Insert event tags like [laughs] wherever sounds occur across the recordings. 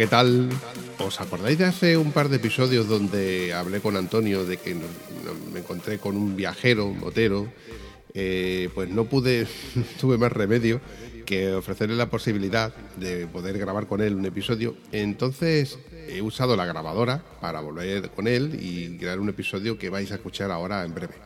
¿Qué tal? ¿Os acordáis de hace un par de episodios donde hablé con Antonio de que me encontré con un viajero, un motero? Eh, pues no pude, [laughs] tuve más remedio que ofrecerle la posibilidad de poder grabar con él un episodio. Entonces he usado la grabadora para volver con él y crear un episodio que vais a escuchar ahora en breve.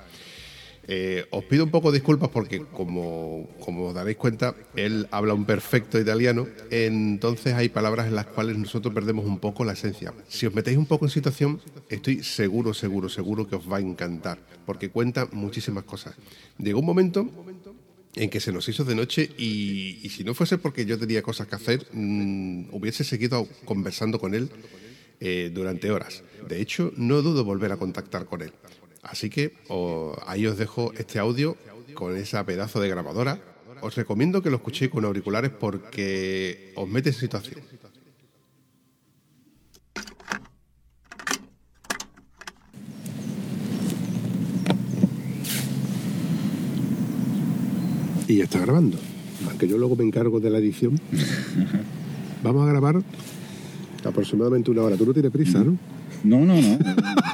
Eh, os pido un poco disculpas porque, como, como os daréis cuenta, él habla un perfecto italiano, entonces hay palabras en las cuales nosotros perdemos un poco la esencia. Si os metéis un poco en situación, estoy seguro, seguro, seguro que os va a encantar, porque cuenta muchísimas cosas. Llegó un momento en que se nos hizo de noche y, si no fuese porque yo tenía cosas que hacer, mm, hubiese seguido conversando con él eh, durante horas. De hecho, no dudo volver a contactar con él. Así que ahí os dejo este audio con esa pedazo de grabadora. Os recomiendo que lo escuchéis con auriculares porque os mete en situación. Y ya está grabando. Aunque yo luego me encargo de la edición. [laughs] Vamos a grabar aproximadamente una hora. Tú no tienes prisa, ¿no? No, no, no. [laughs]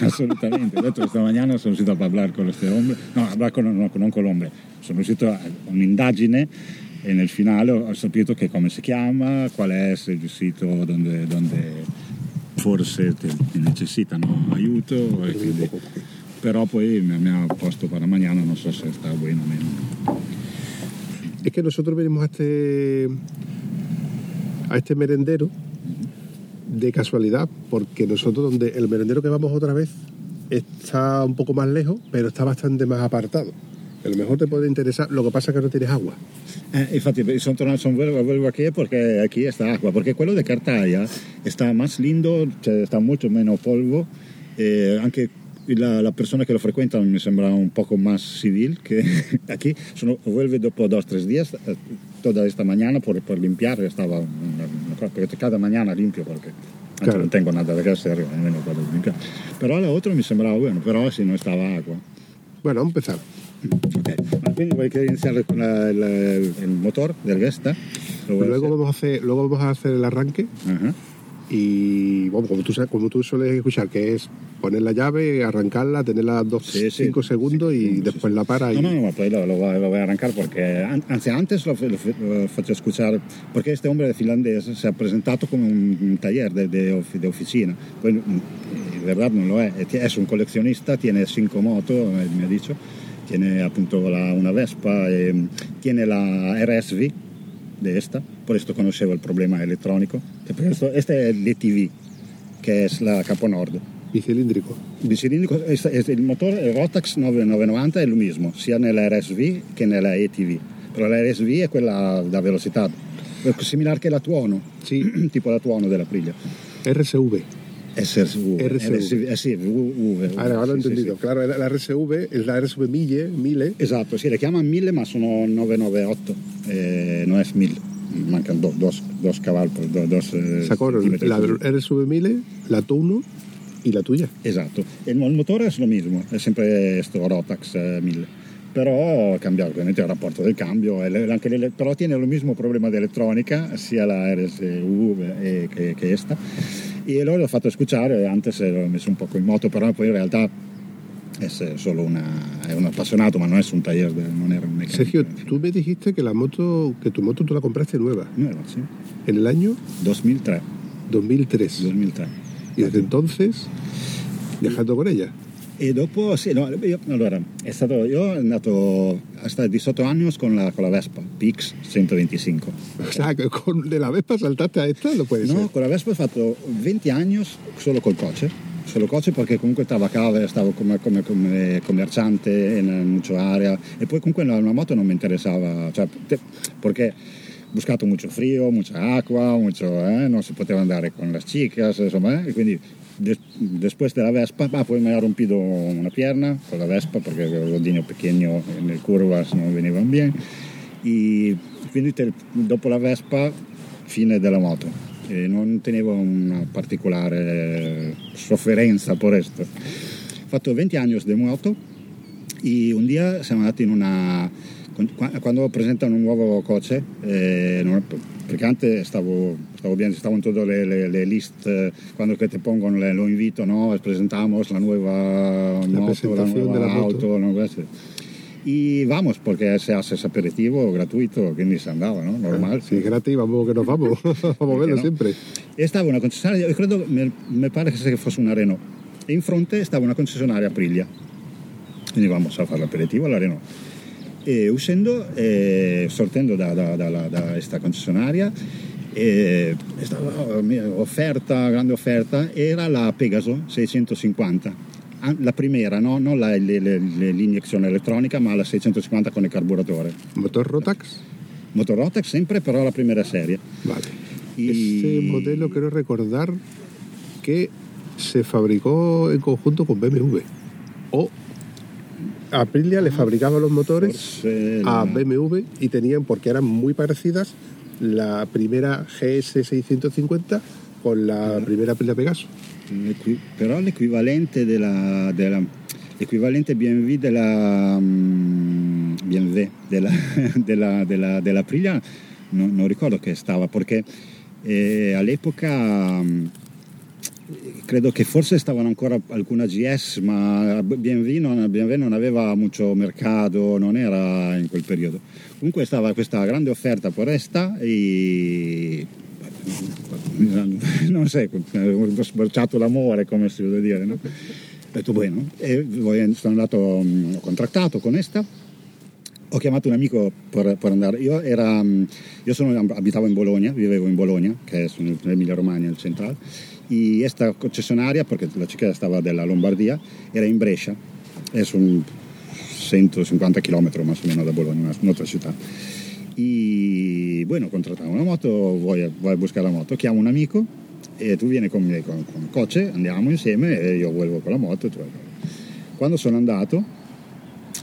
[laughs] Assolutamente. De hecho, esta mañana sono uscito a parlare con questo hombre, no, a parlare con, no, non con l'ombre, sono uscito a un'indagine e nel finale ho saputo che come si chiama, qual è il sito dove, dove forse ti, ti necessitano aiuto, e quindi- però poi mi, mi ha posto para mañana, non so se sta bueno o meno. Es que nosotros venimos a este, a este merendero de casualidad, porque nosotros donde el merendero que vamos otra vez está un poco más lejos, pero está bastante más apartado. A lo mejor te puede interesar, lo que pasa es que no tienes agua. Eh, infatti sono tornato, son vuelvo, vuelvo aquí porque aquí está agua, porque quello de Cartaya está más lindo, está mucho menos polvo, eh, anche la, la persona que lo frecuenta mi sembra un poco más civil que [laughs] aquí, sono, vuelve dopo dos o tres días, eh, toda esta mañana por, por limpiar, estaba una, una cosa, porque cada mañana limpio porque Claro. non tengo nada de hacer, almeno puedo limpiar. Però la otra mi sembrava bueno, però si no estaba agua. Bueno, vamos a empezar. Ok, ma quindi vuoi che iniziare con la- la- il motor del Vesta? Luego hacer? vamos a hacer, luego vamos a hacer el arranque Ajá. Y bueno, como tú, como tú sueles escuchar, que es poner la llave, arrancarla, tenerla dos, Sì, sì. cinco segundos y Sì, después la para. No, y, no, no, poi lo, lo voy, lo voy a arrancar porque, antes lo, lo- faccio escuchar, porque este hombre finlandés se ha presentato come un, taller de, de de oficina, poi mm, in verdad non lo è es un coleccionista, tiene cinco moto, eh, mi ha dicho, tiene appunto la- una Vespa, e, tiene la RSV de esta, por esto conoscevo il problema per questo, este è l'ETV, che è la Capo Nord. bicilíndrico. Bicilindrico, es- es- il motore il Rotax 9990 è lo mismo, sia nella RSV che nella ETV. Però la RSV è quella da velocità, similare che la Tuono, Sì, [clears throat] tipo la Tuono della Priglia. RSV. SRV, RSV. RSV, eh sì, V- lo he sì, sì, entendido. Claro, la RSV es la RSV Mille, Mille. Esatto, sì, le chiamano 1000 ma sono 998, eh, non è 1000, mancano do- dos, dos cavalli, do- dos eh, Sacó centimetri. la RSV Mille, la Tuno y la tuya. Esatto, e il motore è lo mismo, è sempre sto Rotax eh, 1000. Però cambia ovviamente il rapporto del cambio, le- però tiene lo mismo problema di elettronica, sia la RSU eh, che, che esta. E allora l'ho fatto ascoltare, antes l'ho messo un po' in moto, però poi in realtà è solo una, è un appassionato, ma non è un taller, de- non era un meccanico. Sergio, tú me dijiste que la moto, que tu moto tú la compraste nueva Nuova, sì. en el año 2003, 2003 2003. y desde entonces viajando con ella. E dopo, sì, no, io, allora, è stato, io sono andato hasta 18 anni con la, con la Vespa, PX 125. O sea, que con, la Vespa saltaste a esta, no puede No, con la Vespa ho fatto 20 anni solo col coche, solo coche perché comunque trabajaba, stavo come, come, come commerciante in mucha area e poi comunque la, la moto non mi interessava, cioè, te, perché ho buscato mucho frío, mucha acqua, mucho, eh, non si poteva andare con le chicas, insomma, eh, quindi de, después de la Vespa, ah, poi mi ha rompido una pierna con la Vespa perché avevo il rodino pequeño nel curvas non venivano bene e quindi te, dopo la Vespa fine della moto e non tenevo una particolare sofferenza per questo. Ho fatto 20 anni di moto e un dia siamo andati in una... quando presentano un nuovo coche, eh, antes stavo, stavo in tutte le, le, le list, quando te pongono le, lo invito, no? presentamos la nuova la moto, la nuova auto, no? y vamos, porque se hace ese aperitivo gratuito, que ni se andaba, ¿no? Normal. Sí, gratis, vamos que nos vamos, [laughs] vamos a verlo no? siempre. Estaba una concessionaria, io credo, me, me pare che fosse una Renault, e in fronte stava una concessionaria Aprilia. Quindi vamos a fare l'aperitivo alla Renault. E uscendo, eh, sortendo da, da, da, da questa concessionaria, eh, stava offerta, grande offerta, era la Pegaso 650 la primera, no? non la, l'iniezione elettronica, ma la 650 con il carburatore. ¿Motor Rotax? Motor Rotax sempre, però la primera serie. Vale. Y... Ese modelo creo recordar que se fabricó en conjunto con BMW. O Aprilia le fabricaba los motores a BMW y tenían, porque eran muy parecidas, la primera GS 650 con la primera Aprilia Pegaso. Però l'equivalente della, della l'equivalente BMW della um, BMW della, della, della, della Aprilia. Non, non, ricordo che stava perché eh, all'epoca um, credo che forse stavano ancora alcuna GS ma BMW non, aveva molto mercato non era in quel periodo comunque stava questa grande offerta per esta e [laughs] non so, ho sborciato l'amore come si vuol dire, no? Ho detto bueno, e sono andato, ho contrattato con esta, ho chiamato un amico per, per andare, io, era, io sono, abitavo in Bologna, vivevo in Bologna, che è nell'Emilia Romagna, il centrale, e questa concessionaria, perché la città stava della Lombardia, era in Brescia, e sono 150 km più o meno da Bologna, un'altra città. Y bueno, contrattavo una moto, vuoi, vuoi buscare la moto, chiamo un amico e tu vieni con me con, con il coche, andiamo insieme e io vuelvo con la moto. Quando sono andato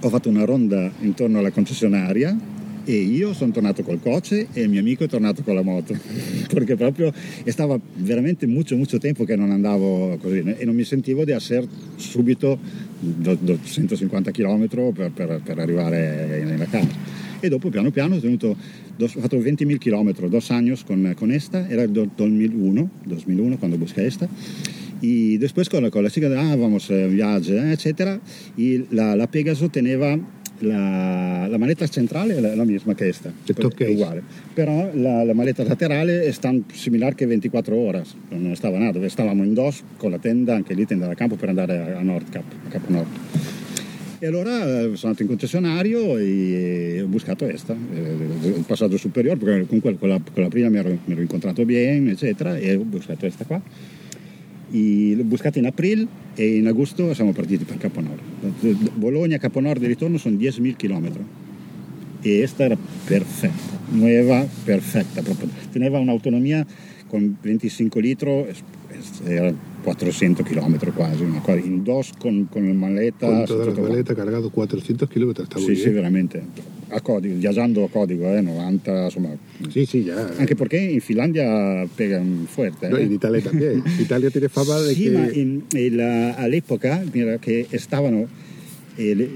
ho fatto una ronda intorno alla concessionaria e io sono tornato col coche e il mio amico è tornato con la moto [laughs] perché proprio stava veramente molto molto tempo che non andavo così e non mi sentivo di essere subito 150 km per, per, per arrivare nella casa e dopo piano piano ho, tenuto, ho fatto 20.000 km, dos años con, con esta, era el 2001, 2001 cuando busqué esta. Y después con la, con la chica, ah, vamos, eh, viaje, eh, etc. Y la, la Pegaso teneva la, la, maleta centrale è la, la misma che questa, è uguale. Però la, la, maleta laterale è tan similar che 24 ore, non stava nada, dove stavamo in dos con la tenda, anche lì tenda da campo per andare a, Nord Cap, a Capo Nord. E allora eh, sono andato in concessionario e ho buscato questa, il eh, passaggio superiore, perché comunque con la, con la prima mi ero, mi ero, incontrato bene, eccetera, e ho buscato questa qua. E l'ho buscata in aprile e in agosto siamo partiti per Caponord. Bologna, Caponord di ritorno sono 10.000 km e questa era perfetta, nuova, perfetta, proprio. teneva un'autonomia con 25 litri, era 400 km quasi, una cosa, in dos con, con la maleta. Con la maleta cargato 400 km, Sì, sì, veramente. A codico, viaggiando a codico, eh, 90, insomma. Sì, sì, già. Anche perché in Finlandia pegan fuerte. No, eh. [laughs] in Italia también. Italia tiene fama de sì, que... ma in, il, all'epoca, mira, che stavano... Eh, le,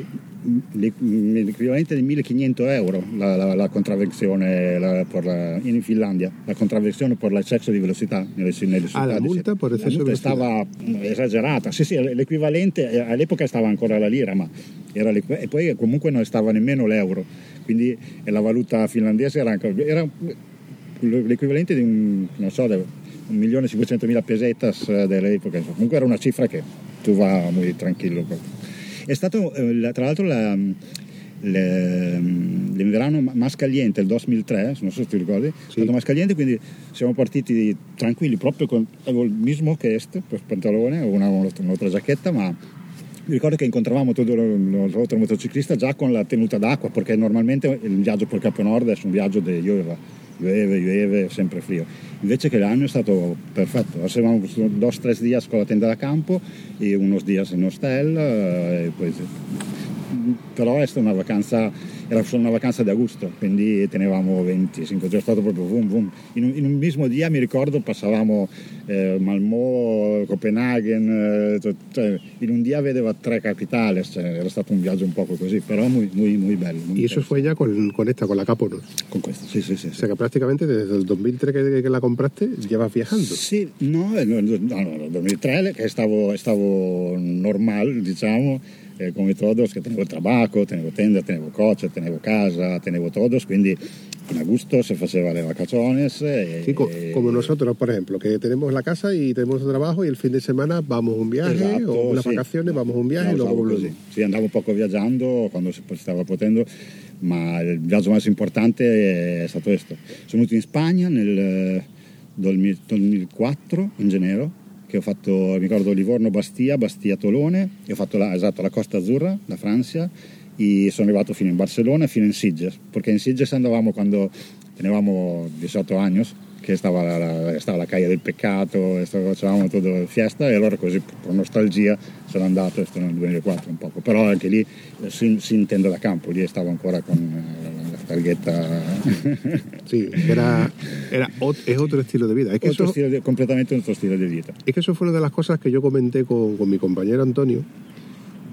l'equivalente di 1500 euro la, la, la contravvenzione la, la, in Finlandia, la contravvenzione per l'eccesso di velocità nelle, nelle città. Ah, la multa per eccesso di velocità? stava esagerata, sì sì, l'equivalente eh, all'epoca stava ancora la lira, ma era e poi comunque non stava nemmeno l'euro, quindi la valuta finlandese era, era l'equivalente di un, non so, 1.500.000 pesetas eh, dell'epoca, comunque era una cifra che tu va molto tranquillo. È stato, eh, tra l'altro, la, le, l'inverno Mascaliente, il 2003, non so se ti ricordi, sì. è stato Mascaliente, quindi siamo partiti tranquilli proprio con avevo il mismo chest per pantalone, una, un'altra giacchetta, ma mi ricordo che incontravamo tutto l'altro motociclista già con la tenuta d'acqua, perché normalmente il viaggio per Capo Nord è un viaggio di piove, piove, piove, sempre frio. Invece che l'anno è stato perfetto, eravamo due o tre giorni con la tenda da campo e unos días in hostel, eh, e poi però è stata una vacanza, era solo una vacanza di agosto, quindi tenevamo 25 giorni, è stato proprio boom boom. In un, in un mismo dia mi ricordo passavamo eh, Malmö, Copenaghen, eh, cioè, in un dia vedeva tre capitali, cioè, era stato un viaggio un poco così, però muy, muy, muy bello. Muy y eso fue ya con, con, esta, con la Capo, ¿no? Con questa, sì, sì, sì. O sea que prácticamente desde el 2003 que, que la compraste llevas viajando. Sì, no, no, no, no, nel 2003 che stavo, stavo normal, diciamo, eh, come todos, que tenevo trabajo, tenevo tenda, tenevo coche, tenevo casa, tenevo todos, quindi en agosto se faceva le vacaciones. Eh, sí, como nosotros, por ejemplo, que tenemos la casa y tenemos el trabajo y el fin de semana vamos un viaje esatto, o unas sì. vacazioni, vamos un viaje no, e luego volvemos. Sì, andavo poco viaggiando quando si stava potendo, ma il viaggio più importante è stato questo. Sono venuto in Spagna nel 2004, in gennaio, che ho fatto, mi ricordo Livorno-Bastia, Bastia-Tolone, e ho fatto la, esatto, la Costa Azzurra, la Francia, e sono arrivato fino in Barcellona e fino in Sitges, perché in Sitges andavamo quando tenevamo 18 anni, che stava la, stava la caia del peccato, facevamo tutta fiesta e allora così per nostalgia sono andato, questo nel 2004 un poco, però anche lì eh, si, si intende da campo, lì stavo ancora con eh, la targhetta. [laughs] sì, era, era, es otro estilo de vida. Es que otro eso, de, completamente otro estilo de vida. Es que eso fue una de las cosas que yo comenté con, con mi compañero Antonio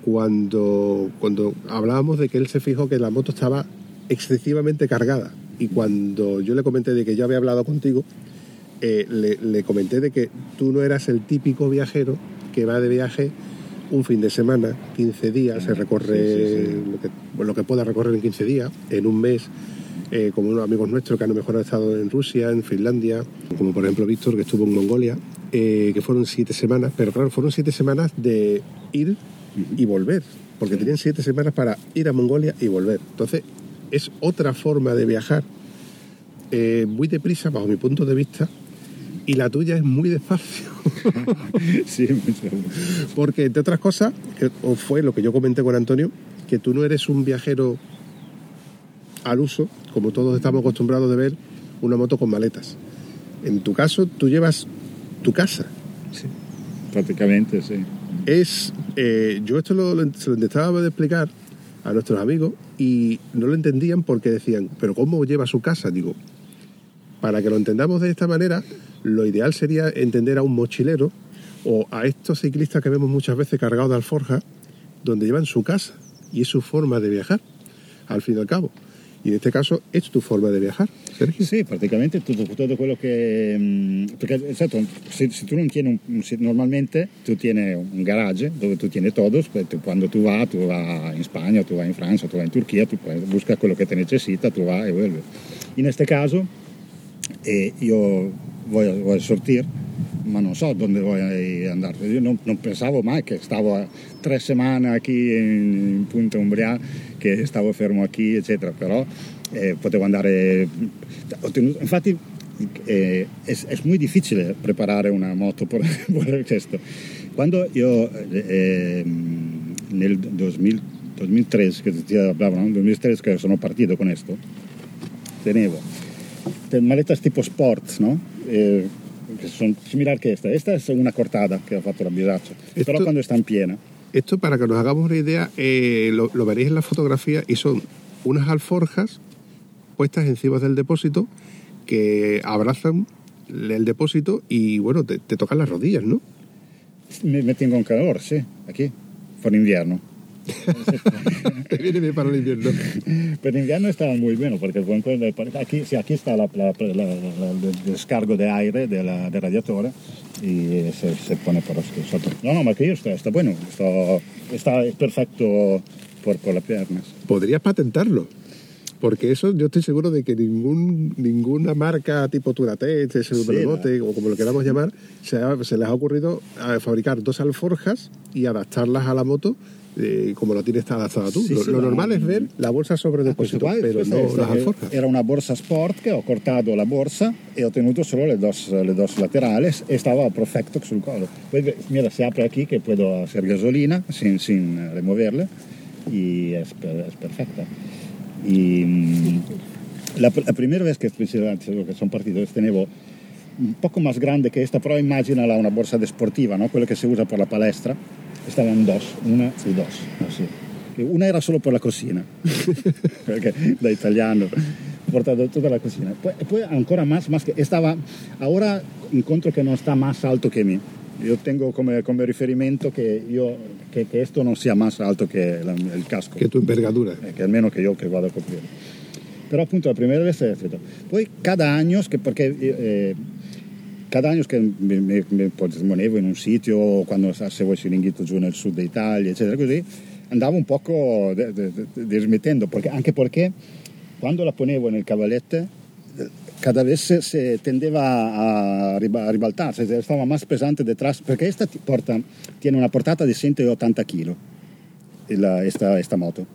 cuando, cuando hablábamos de que él se fijó que la moto estaba excesivamente cargada y cuando yo le comenté de que yo había hablado contigo, eh, le, le, comenté de que tú no eras el típico viajero que va de viaje un fin de semana, 15 días, se recorre sí, sí, sí. Lo, que, lo, que, pueda recorrer en 15 días, en un mes, eh, como unos amigos nuestros que han mejor estado en Rusia, en Finlandia, como por ejemplo Víctor que estuvo en Mongolia, eh, que fueron siete semanas, pero claro, fueron siete semanas de ir y volver, porque tenían siete semanas para ir a Mongolia y volver. Entonces, es otra forma de viajar, eh, muy deprisa bajo mi punto de vista, y la tuya es muy despacio. [laughs] sí. Porque, entre otras cosas, o fue lo que yo comenté con Antonio, que tú no eres un viajero al uso, como todos estamos acostumbrados de ver una moto con maletas. En tu caso, tú llevas tu casa. Sí, prácticamente, sí. Es, eh, yo esto lo, lo, se lo intentaba de explicar a nuestros amigos y no lo entendían porque decían, pero ¿cómo lleva su casa? Digo, para que lo entendamos de esta manera, lo ideal sería entender a un mochilero o a estos ciclistas que vemos muchas veces cargados de alforja, donde llevan su casa y es su forma de viajar, al fin y al cabo. Y en este caso es tu forma de viajar, Sergio. Sí, prácticamente todo, todo quello que... Mm, porque, exacto, si, si tú no tienes un, normalmente tú tienes un garage donde tú tienes todos, pues, tú, cuando tú vas, tú vas en España, tú vas en Francia, tú vas en Turquía, tú buscas lo que te necesita, tú vas y vuelves. En este caso, eh, yo voy a, voy a sortir ma non so dove voglio andare. Io non, non, pensavo mai che stavo tre settimane qui in, in Punta Umbria, che stavo fermo qui, eccetera, però eh, potevo andare... Infatti eh, è, è molto difficile preparare una moto per, [laughs] per questo. Quando io eh, nel 2000, 2003, che ti parlavano, nel 2003 che sono partito con questo, tenevo maletas tipo sport, ¿no? Eh, que son similar que esta. Esta es una cortada que ha fatto la bisacha, pero cuando está en piena. Esto, para que nos hagamos una idea, eh, lo, lo, veréis en la fotografía y son unas alforjas puestas encima del depósito que abrazan el depósito y, bueno, te, te tocan las rodillas, ¿no? Me, me tengo un calor, sí, aquí, por invierno. [laughs] Te viene bien para el invierno. Per l'inverno stava muy bueno perché aquí, sí, aquí está la, la, la, el descargo de aire de la, del radiatore y se, se pone por sotto. No, no, ma que está, está bueno, está, está perfecto por, por las piernas. Podrías patentarlo. Porque eso yo estoy seguro de que ningún, ninguna marca tipo Turatec, ese sí, o como lo queramos llamar, se, ha, se, les ha ocurrido fabricar dos alforjas y adaptarlas a la moto eh, como lo tienes adaptada tú. Sì, lo sì, lo ma- normal es ver la bolsa sobre Ah, depósito, questo qua- pero questa no las alforjas. era una borsa sport che ho cortato la borsa e ho tenuto solo le dos, le dos laterales e stava perfetto sul collo. Ve- mira, si apre aquí que puedo hacer gasolina sin, sin removerla y es, per- es perfecta. Y mm, la, la primera vez que, que son partidos tenevo un poco más grande que esta, però immaginala una borsa deportiva, ¿no? quella che si usa per la palestra. Estaban dos, una y dos, así. Una era solo per la cocina, [laughs] perché da italiano ho portato tutta la cocina. Poi, poi ancora más, más que estaba, ahora encuentro que no está más alto que mí. Yo tengo come, come riferimento che, io, che, che esto non sia más alto che la- il casco Que tu envergadura. eh, che almeno che io che vado a coprire. Però appunto la prima vez è stato. Poi cada año, che perché eh, cada año che mi, mi, mi ponevo in un sito quando facevo il chiringuito giù nel sud d'Italia, eccetera, così, andavo un poco de- dismettendo, perché, anche perché quando la ponevo nel cavallette eh, cada vez se, tendeva a, riba- a ribaltarsi, stava más pesante detrás, perché esta ti porta, tiene una portata di 180 kg la- esta, esta moto.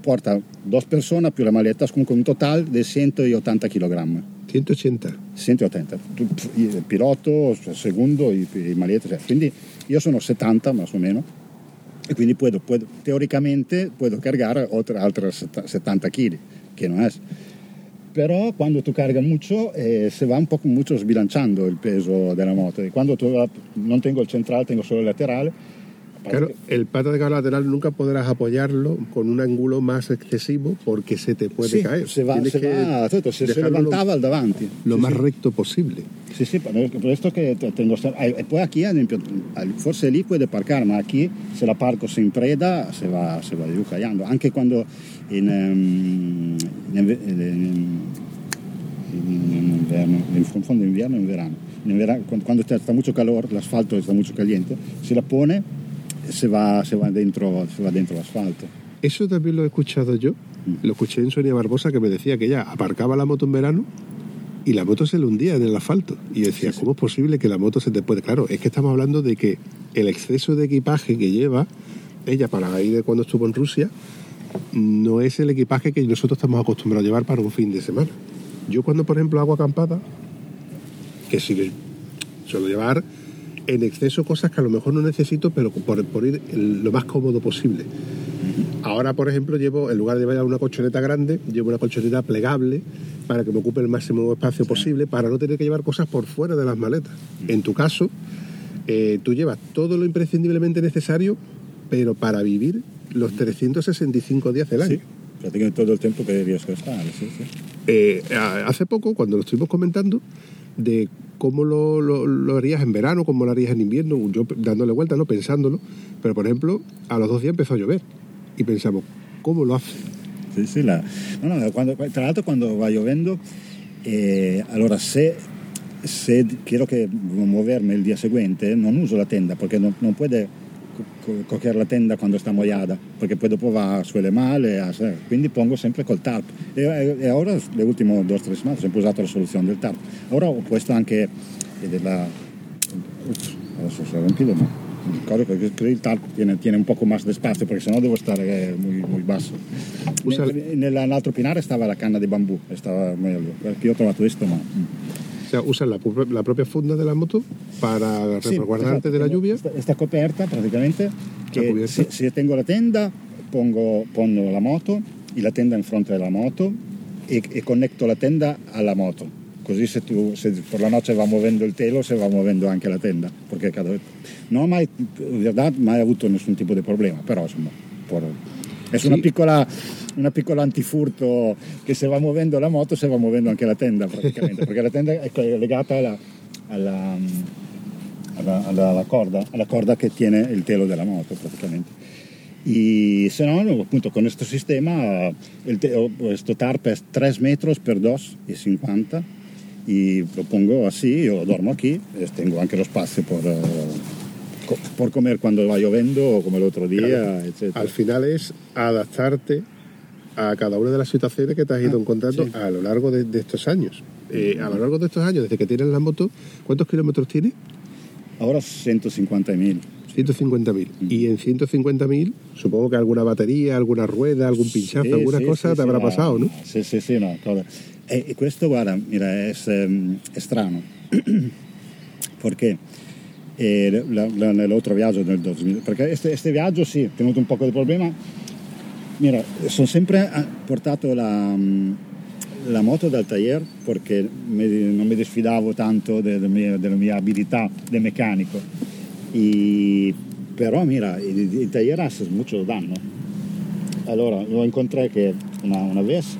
Porta dos personas più la maleta, comunque un total di 180 kg. 180. 180. Tu- Il pilota, il secondo, i, i maleta. cioè, Quindi io sono 70 más o meno e quindi puedo, puedo- teoricamente puedo cargare oltre altri 70 kg, che non è. Però quando tu carga mucho eh, se va un po' mucho sbilanciando il peso della moto. E quando tu non tengo il centrale, tengo solo il laterale. Claro, el pata de cabo lateral nunca podrás apoyarlo con un ángulo más excesivo porque se te puede Sì, caer. se, va, Tienes se, que va, certo, se, se levantava al davanti. lo Sì, más sì. recto posible. Sí, sí, por por esto que te- tengo... E poi ad esempio, al- forse lì puoi parcare, ma qui se la parco sin preda se va, se va giù caiando. Anche quando in, ehm, in, inve- in- in inverno, in fondo inverno e in verano, in verano, quando, quando está mucho calor, l'asfalto está mucho caliente, se la pone se va, se va dentro, se va dentro l'asfalto. Eso también lo he escuchado yo. Lo escuché en Sonia Barbosa que me decía que ella aparcaba la moto en verano y la moto se le hundía en el asfalto. Y yo decía, ¿cómo es posible que la moto se te puede...? Claro, es que estamos hablando de que el exceso de equipaje que lleva ella para ir de cuando estuvo en Rusia no es el equipaje que nosotros estamos acostumbrados a llevar para un fin de semana. Yo cuando, por ejemplo, hago acampada, que sí suelo llevar en exceso cosas que a lo mejor no necesito, pero por, por ir lo más cómodo posible. Ahora, por ejemplo, llevo, en lugar de llevar una colchoneta grande, llevo una colchoneta plegable para que me ocupe el máximo espacio posible, para no tener que llevar cosas por fuera de las maletas. En tu caso, eh, tú llevas todo lo imprescindiblemente necesario, pero para vivir los 365 días del año. Sí, praticamente todo el tiempo que a stare, sì, sì. Eh, hace poco, cuando lo estuvimos comentando, de cómo lo, harías en verano, cómo lo harías en invierno, yo dándole vuelta, ¿no? pensándolo, pero por ejemplo, a los dos días empezó a llover y pensamos, ¿cómo lo hace? Sì, sì, la- no, no, quando- tra l'altro quando va piovendo, eh, allora se, se quiero che muovermi il dia seguente non uso la tenda perché non, non puede co- co- coger la tenda quando sta mojada perché poi dopo va suele male, a- quindi pongo sempre col tarp. E, e- ora, le ultime due o tre settimane, ho sempre usato la soluzione del tarp. Ora ho puesto anche eh, della... Ups, adesso si è rompido, ma mi ricordo che il tarp tiene, tiene un poco más de spazio perché sennò devo stare eh, muy basso. Nell'altro pinare stava la canna di bambù, e stava meglio. Perché io ho trovato questo, ma... O sea, usas la, la propia funda de la moto para Sì, resguardarte de la lluvia. Sta, sta coperta praticamente, che cubierta. se, se tengo la tenda, pongo, pongo la moto, e la tenda in fronte della moto e, e connetto la tenda alla moto. Così se, tu, se per la notte va muovendo il telo, se va muovendo anche la tenda. Perché cada... non ho mai, in verità, mai avuto nessun tipo di problema, però insomma, por- è Sì. una piccola una piccola antifurto che se va muovendo la moto se va muovendo anche la tenda praticamente perché la tenda è legata alla, alla, alla- alla- corda, alla corda che tiene il telo della moto praticamente. Y se no, appunto con questo sistema, el te- questo tarp es 3 metros per 2 y 50 y lo pongo así, yo duermo aquí, eh, tengo anche lo spazio co- por comer cuando va lloviendo, come l'altro día, eccetera. Al final es adaptarte a cada una de las situaciones que te has ido Ah, encontrando sí. a lo largo de, de estos años. Eh, a lo largo de estos años, desde que tienes la moto, ¿cuántos kilómetros tienes? Ahora 150.000, 150.000. Y en 150.000, supongo que alguna batería, alguna rueda, algún pinchazo, Sì, alguna sì, cosa te avrà no, passato, no? Sì, sì, sì, no. cosa- E, e questo, guarda, mira, è, è strano. Perché eh, la- la- nell'altro viaggio del 2000, perché questo viaggio sì, ho tenuto un po' di problema. Mira, sono sempre eh, portato la, mm, la moto dal taller perché mi- non mi disfidavo tanto delle mie, delle mie abilità di meccanico. E- però mira, il, il taller hace mucho danno. Allora, lo incontré che una, una vez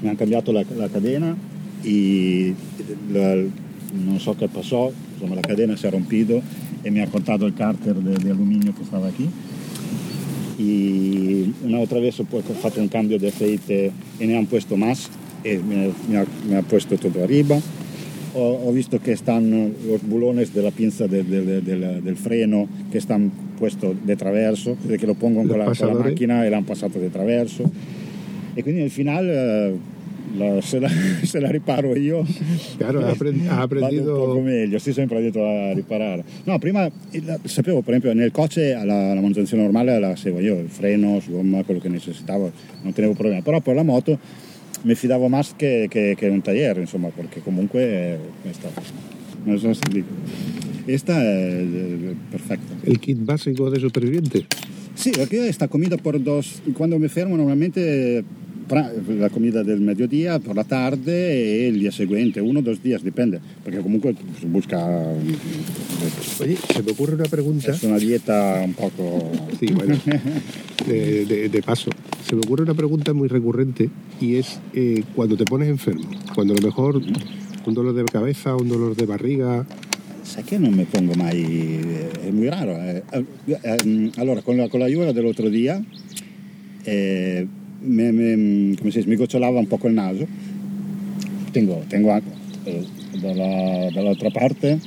mi hanno cambiato la, la cadena e la- non so che passò, insomma la cadena si è rompito e mi ha cortato il carter di alluminio che stava qui. Y una otra vez ho fatto un cambio di aceite e ne hanno puesto más e mi, ha, mi ha puesto tutto arriba. Ho, ho visto che stanno los bulones della pinza del, del- del- del freno che stanno puesto de traverso, che lo pongo con la, con la macchina e l'hanno passato de traverso. E quindi al final eh, la- se, la, [laughs] se la riparo io Claro, has aprend- has vado un poco meglio, sì, sempre a riparare. No, prima il- sapevo, per esempio, nel coche la, la manutenzione normale la seguo io, il freno, gomma, quello che necessitavo, non tenevo problemi. Però per la moto mi fidavo más che, che, che un taller, insomma, perché comunque eh, questa, non so se dico. Questa è eh, perfetta. El kit básico de superviviente. Sí, perché sta comida por dos, quando mi fermo normalmente la comida del mediodía por la tarde e il día seguente, uno o dos días, dipende, perché comunque busca Oye, se me ocurre una pregunta. es una dieta un poco... Sí, bueno, [laughs] de, de- de paso. Se me ocurre una pregunta muy recurrente y es eh, cuando te pones enfermo, cuando a lo mejor un dolor de cabeza, un dolor de barriga, Sai che non mi pongo mai, è muy raro. eh. Eh, eh, Allora, con la, con la lluvia dell'altro dia, eh, me- me- come si dice, mi gocciolava un po' il naso. Tengo, tengo anche eh, dalla, dall'altra parte,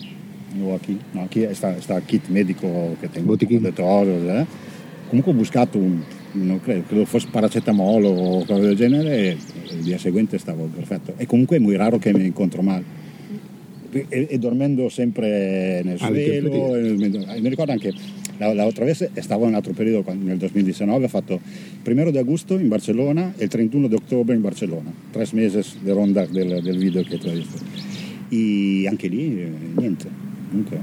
o qui, no, qui sta, sta kit medico che tengo. Botichino. detto, eh. Comunque ho buscato un, non credo, credo fosse paracetamolo o cose del genere e il dia seguente stavo perfetto. E comunque è muy raro che mi incontro male e, e dormendo sempre nel suelo. mi ricordo anche la, la otra vez in un altro periodo quando- nel 2019 ho fatto il primero di agosto in Barcellona e il 31 di ottobre in Barcellona tre mesi di ronda del, del video che tu hai visto e anche lì eh, niente que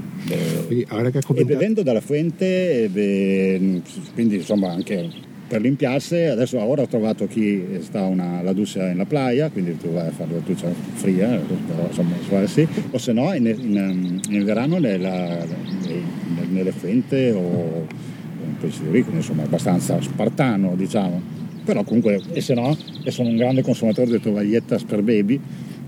has e bevendo dalla fuente e be- quindi insomma anche per limpiarsi. Adesso ora ho trovato qui sta una, la doccia in la playa quindi tu vai a fare la doccia fria però insomma sì. O se no in, in, in verano nella, nel- nelle fuente o pesce di rico insomma abbastanza spartano diciamo. Però comunque e se no e sono un grande consumatore di tovagliettas per baby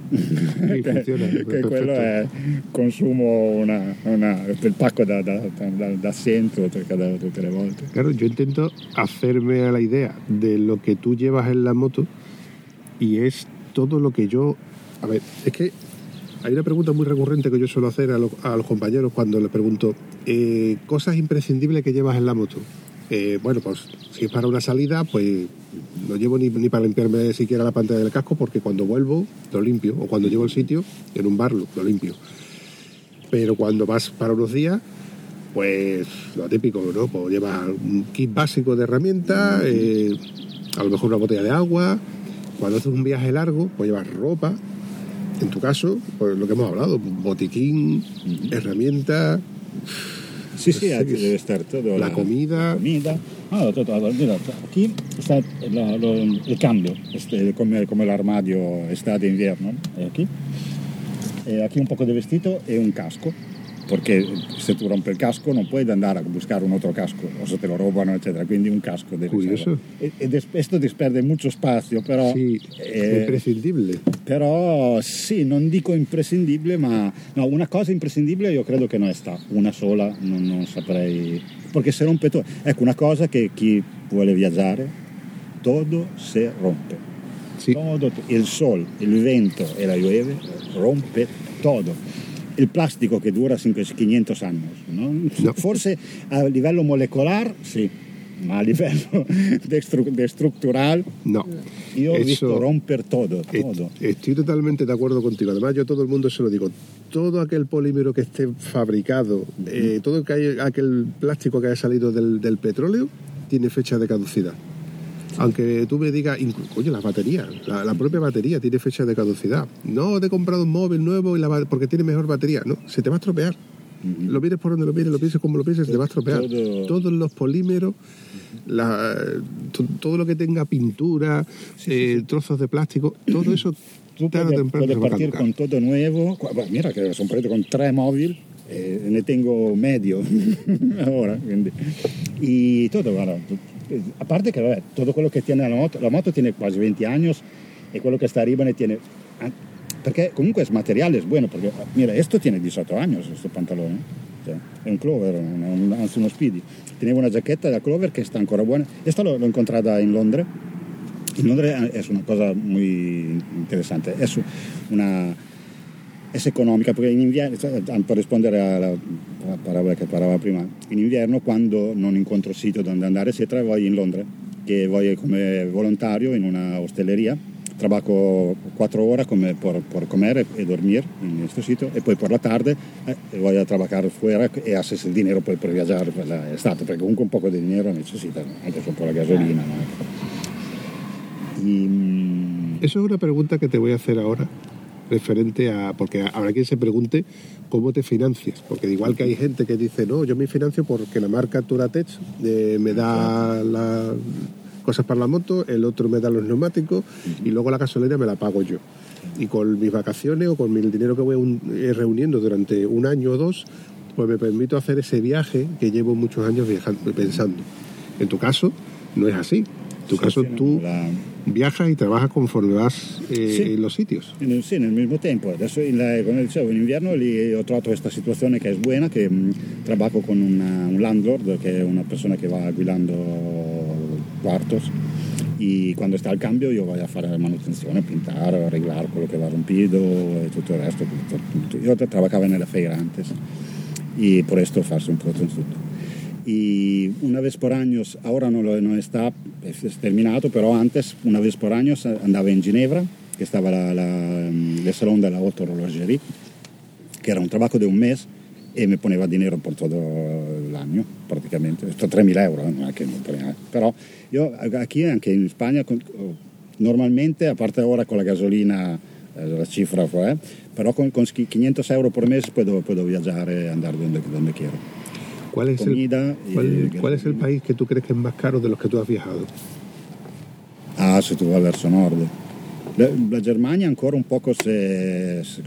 [laughs] che, funziona, che perfetto. quello è consumo una, una- il pacco da, da, da, da centro tutte le- volte claro, yo intento hacerme a la idea de lo que tú llevas en la moto y es todo lo que yo... A ver, es que hay una pregunta muy recurrente que yo suelo hacer a, lo- a los compañeros cuando les pregunto, eh, cosas imprescindibles que llevas en la moto. Eh, bueno, pues si es para una salida, pues no llevo ni, ni para limpiarme siquiera la pantalla del casco porque cuando vuelvo lo limpio o cuando llego al sitio, en un bar lo, lo limpio. Pero cuando vas para unos días, pues lo típico, ¿no? Pues llevas un kit básico de herramientas, eh, a lo mejor una botella de agua. Cuando haces un viaje largo, pues llevas ropa. En tu caso, pues lo que hemos hablado, botiquín, herramientas, Sí, sí, aquí debe estar todo. La, la comida. La comida. Ah, todo, todo, mira, aquí está la, lo, el cambio, este, como, como, el armario está de invierno. Eh, aquí. Eh, aquí un poco de vestido y un casco. Perché se tu rompi il casco non puoi andare a buscare un altro casco, o se te lo rubano, eccetera, quindi un casco di Curioso. riserva. E, e des- questo disperde molto spazio, però... Sí, eh, imprescindible. però sì, non dico imprescindibile, ma no, una cosa imprescindibile io credo che non è sta, una sola, non, non saprei, perché se rompe tutto, ecco una cosa che chi vuole viaggiare, todo se rompe, Sí, todo, il sol, il vento e la llueve rompe todo. Il plastico che dura 500 500 anni, no? Forse a livello molecolare sì, ma a livello de, estru- de estructural, No. yo he Eso- visto romper todo, todo. Estoy totalmente de acuerdo contigo. Además, yo a todo el mundo se lo digo. Todo aquel polímero que esté fabricado, eh, todo aquel plástico que haya salido del, del petróleo, tiene fecha de caducidad. Aunque tú me digas, oye, las baterías, la, la propia batería tiene fecha de caducidad. No te he comprado un móvil nuevo y la ba- porque tiene mejor batería. No, se te va a estropear. Lo mires por donde lo mires, lo pienses como lo pienses, se te va a estropear. Todo- Todos los polímeros, la- todo lo que tenga pintura, eh, trozos de plástico, todo eso Tú tarde puedes, temprano puedes partir con todo nuevo. Bueno, Mira que sono partito con tre móvil, eh, ne tengo medio [laughs] ahora. quindi. Y todo, eh, aparte que todo quello che tiene la moto, la moto tiene quasi 20 años e quello che sta arriba ne tiene... ah, Perché comunque es materiale, es bueno, perché mira, esto tiene 18 años, questo pantalone. Cioè, è un Clover, un, un- uno Speedy. Teneva una giacchetta da Clover che sta ancora buona. Questa l'ho, l'ho incontrata in Londra En Londres es una cosa muy interesante, es una es económica porque in inverno, per rispondere alla alla parola che parlava prima, in inverno quando non incontro sito dove andare eccetera voy in Londra, che voy come volontario in una ostelleria, trabajo cuatro horas come por, por comer e dormir in questo sito e poi per la tarde eh, voy a trabajar fuera e haces il dinero poi per viaggiare per l'estate, perché comunque un poco di dinero necesita, anche un po' la gasolina. ¿no? Y, Eso es una pregunta que te voy a hacer ahora, referente a. Porque habrá quien se pregunte cómo te financias. Porque igual que hay gente que dice, no, yo me financio porque la marca Turatech eh, me da las cosas para la moto, el otro me da los neumáticos y luego la gasolina me la pago yo. Y con mis vacaciones o con el dinero que voy un- eh, reuniendo durante un año o dos, pues me permito hacer ese viaje que llevo muchos años viajando, pensando. En tu caso, no es así tu caso, tú viajas y trabajas conforme vas eh, en los sitios. En el, sí, en el mismo tiempo. Adesso in, la, dicevo, in invierno lì ho trovato questa situazione che è buona, che mm, trabajo con un landlord, che è una persona che va guidando cuartos. y cuando está el cambio yo voy a hacer manutención, pintar, arreglar con lo que va rompido y eh, todo el resto. Yo trabajaba en la feira antes y por esto hace un poco todo. Y una vez por año, ahora no, lo, no está es es terminato, pero antes, una vez por año, andaba en Ginebra, que estaba la, la, el salón de la horlogerie, que era un trabajo de un mes y me poneva dinero el año, prácticamente. Esto 3.000 euros, no es que no ponía- Pero yo aquí, anche in Spagna, normalmente, a parte ahora con la gasolina, eh, la cifra fue, però con, con 500 euro por mes puedo, puedo viajar e andare donde, donde quiero. ¿Cuál es, el, Comida y cuál, cuál es el país que tú crees que es más caro de los que tú has viajado? Ah, se tu vai verso nord. La, Germania ancora un poco se, se,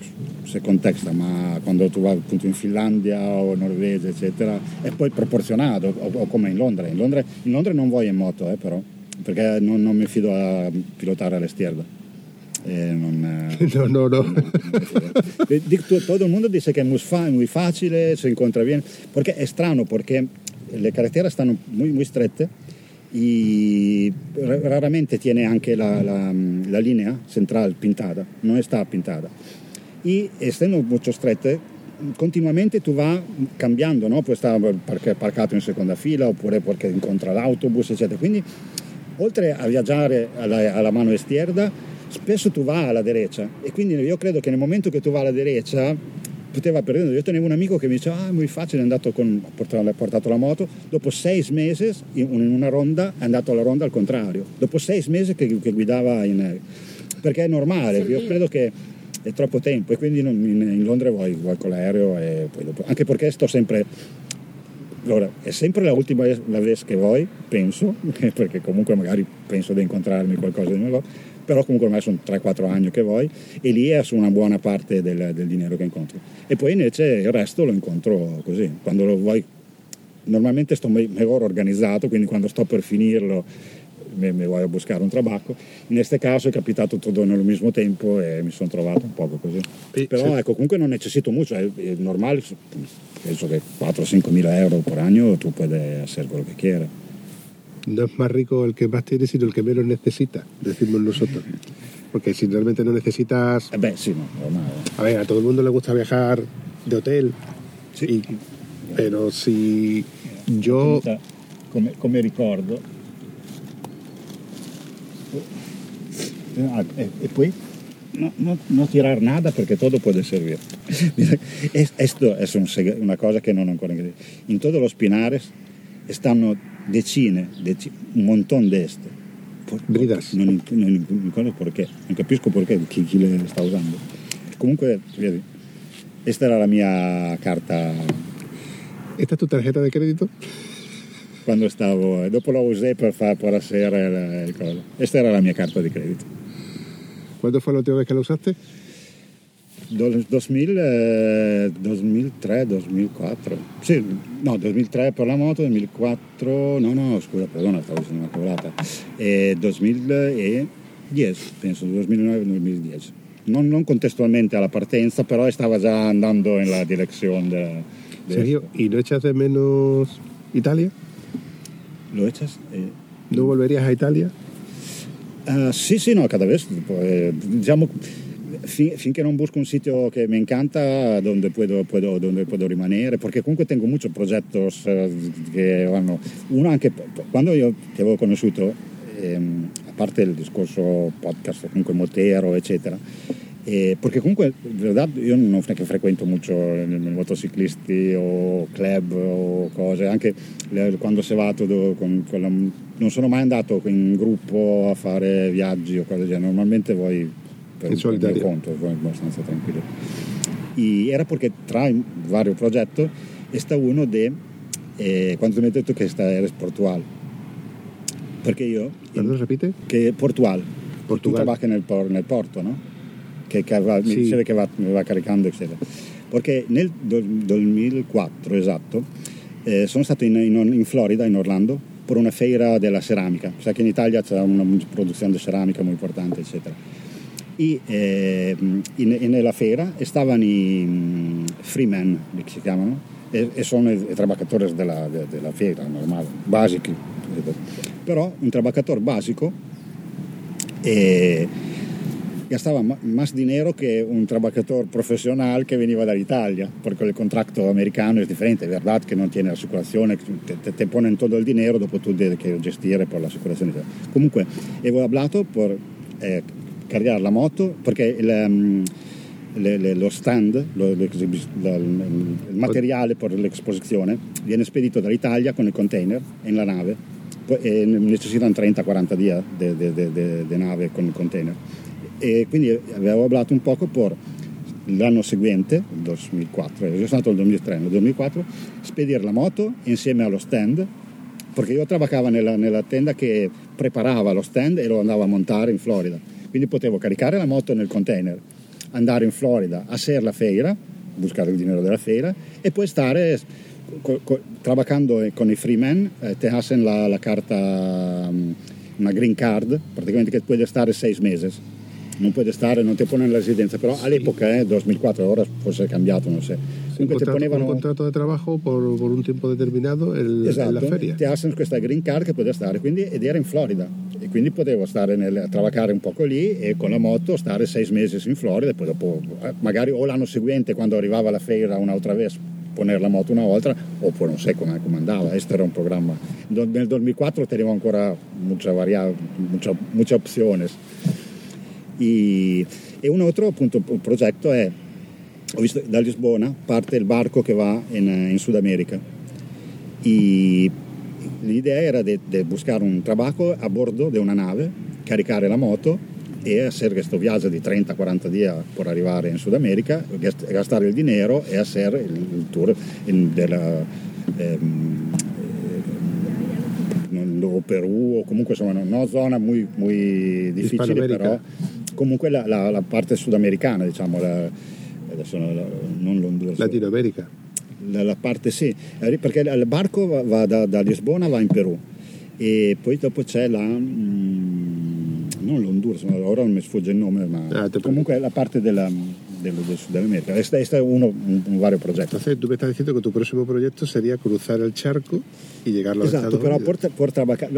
se contesta, ma quando tu vai appunto in Finlandia o Norvegia, eccetera, è poi proporzionato, o, o come in Londra. In Londra, in Londra non voglio in moto, eh, però, perché non, non mi fido a pilotare all'estierda. Eh, non, eh, [laughs] No, no, no. Tu- todo el mundo dice que es muy, fa- muy fácil, se encuentra bien, porque es strano, porque le están muy, muy strette y ra- raramente tiene anche la, la- la linea central pintada, no está pintada. Y estando mucho strette, continuamente tu vas cambiando, no? Puoi stare perché parcato in seconda fila oppure perché incontra l'autobus, eccetera. Quindi, oltre a viaggiare alla, alla mano estierda, spesso tu vai alla derecha e quindi io credo che nel momento che tu vai alla derecha poteva perdere. Io tenevo un amico che mi diceva, ah, molto facile, è andato con, ha portato, la moto, dopo sei mesi in, una ronda è andato alla ronda al contrario, dopo sei mesi che, che guidava in... perché è normale, io credo che è troppo tempo e quindi non- in, in Londra vuoi, vuoi con l'aereo e poi dopo, anche perché sto sempre allora, è sempre la ultima vez, la vez che vuoi, penso, [laughs] perché comunque magari penso di incontrarmi qualcosa di nuovo, però comunque ormai sono 3-4 anni che vuoi e lì è su una buona parte del, del dinero che incontro. E poi invece il resto lo incontro così, quando lo vuoi, normalmente sto me- mejor organizzato, quindi quando sto per finirlo mi, mi voglio buscare un trabacco. In questo caso è capitato tutto nello mismo tempo e mi sono trovato un poco così. E Però se- ecco, comunque non necessito molto, è, è normale, penso che 4-5 mila euro por año tu puedes hacer lo que quieras. No es más rico el que más tiene, sino el que menos necesita, decimos nosotros. Porque si realmente no necesitas... Beh, sì, no, ormai. A ver, a todo el mundo le gusta viajar de hotel, Sì. y- pero si yo... come, come ricordo. Ah, e, e, poi no, no, no, tirar nada perché todo puede servir. [laughs] Esto es un, una cosa che non ho ancora. In todos los pinares stanno decine, decine un montón de este. Bridas. Non, non, non, perché, non capisco perché chi, chi le sta usando. Comunque, vedi, questa era la mia carta. ¿Esta es tu tarjeta de crédito? Quando stavo, dopo la usé per, far, per hacer il coso. Questa era la mia carta di credito. ¿Cuándo fue la última vez que la usaste? 2000, eh, 2003, 2004. Sì, no, 2003 per la moto, 2004, no, no, scusa, perdona, stavo dicendo una cavolata. E 2010, penso, 2009-2010. Non, non, contestualmente alla partenza, però stava già andando nella direzione de, de Sergio, ¿y no echas de menos Italia? ¿Lo echas? Eh, ¿No volverías a Italia? Uh, sì, sì, no, cada vez. Eh, diciamo, fin, finché non busco un sitio che mi encanta, dove puedo, rimanere, perché comunque tengo muchos progettos eh, che vanno. Uno anche quando io ti avevo conosciuto, ehm, a parte il discorso podcast, comunque Motero, eccetera. Eh, perché comunque io non è che frequento molto motociclisti o club o cose, anche quando si va con, con la, non sono mai andato in gruppo a fare viaggi o cose del genere, normalmente voi per, il conto, voi abbastanza tranquillo. Y era perché tra i vari progetti sta uno di, eh, quando mi hai detto che sta, eres Portugal, perché io... Perdón, repite? Che Portugal, Portugal. tu lavori nel, nel porto, no? che, che va, sì. mi dicevi che va, va, caricando, eccetera. Perché nel 2004, esatto, eh, sono stato in, in, in, Florida, in Orlando, per una feira della ceramica. Sai che in Italia c'è una produzione di ceramica molto importante, eccetera. E eh, in, nella fiera stavano i um, freemen, si chiamano, e, e sono i, i trabacatori della, de, della fiera, normale, basici. Però un trabacatore basico eh, gastaba más dinero que un trabajador profesional que venía de Italia, porque el contrato americano es diferente, es verdad que no tiene asicuración, te, te, te ponen todo el dinero, dopo tú tienes que gestir por la asicuración. Comunque, he hablado por eh, cargar la moto, porque el, um, le, le, lo stand, lo, lo, il materiale per l'esposizione viene spedito dall'Italia con il container in la nave. E necessitano 30-40 giorni di nave con il container. E quindi avevo parlato un poco per l'anno seguente, il 2004, io sono stato nel 2003, nel 2004, spedire la moto insieme allo stand, perché io lavoravo nella, nella tenda che preparava lo stand e lo andavo a montare in Florida, quindi potevo caricare la moto nel container, andare in Florida a ser la feira, buscare il dinero della feira e poi stare co, co, lavorando con i freemen, eh, te hacen la, la carta, um, una green card, praticamente che puoi stare sei mesi non puoi stare, non ti pone la residenza, però all'epoca, eh, 2004, ora forse è cambiato, non so. Un contrato, ponevano... un contrato di lavoro per, per, un tempo determinato el, esatto, la feria. ti hacen questa green card che puoi stare, quindi, ed era in Florida, e quindi potevo stare nel, travacare un poco lì e con la moto stare sei mesi in Florida e poi dopo, eh, magari o l'anno seguente quando arrivava la feira un'altra vez, ponere la moto una volta oppure non sai come, come andava, questo era un programma. Nel 2004 tenevo ancora mucha, varia, mucha, mucha opciones. E, e un altro appunto, progetto è, visto da Lisbona parte il barco che va in, in Sud America. E l'idea era di buscare un trabajo a bordo di una nave, caricare la moto e hacer questo viaggio di 30-40 giorni per arrivare in Sud America, gastare il dinero e hacer il, il tour in, della, ehm, o Perù o comunque insomma una zona muy, muy difficile però comunque la, la, la, parte sudamericana diciamo la, adesso non l'Honduras Latino America la, la, parte sì eh, perché il barco va, va da, da, Lisbona va in Perù. E poi dopo c'è la mm, non l'Honduras ora non mi sfugge il nome ma ah, comunque la parte della del, del Sudamérica. Este, este es uno, un, un, vario proyecto. Entonces tú me estás diciendo que tu próximo proyecto sería cruzar el charco y llegar a los Esatto, Estados però per, per trabajar,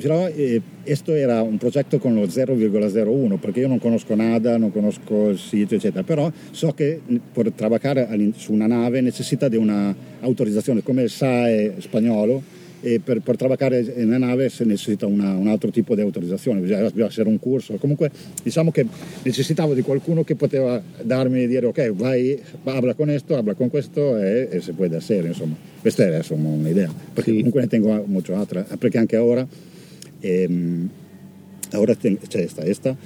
però eh, questo era un progetto con lo 0,01 perché io non conosco nada, non conosco il sito eccetera, però so che per lavorare su una nave necessita di una autorizzazione come il SAE spagnolo e per, per trabaccare nella nave si necessita una, un altro tipo di autorizzazione, bisogna, bisogna essere un corso. Comunque diciamo che necessitavo di qualcuno che poteva darmi e dire ok, vai, habla con questo, habla con questo e, e se puoi da serio, insomma. Questa è insomma, un'idea, perché sì. comunque ne tengo molto altra, perché anche ora, ehm, ora c'è sta, esta,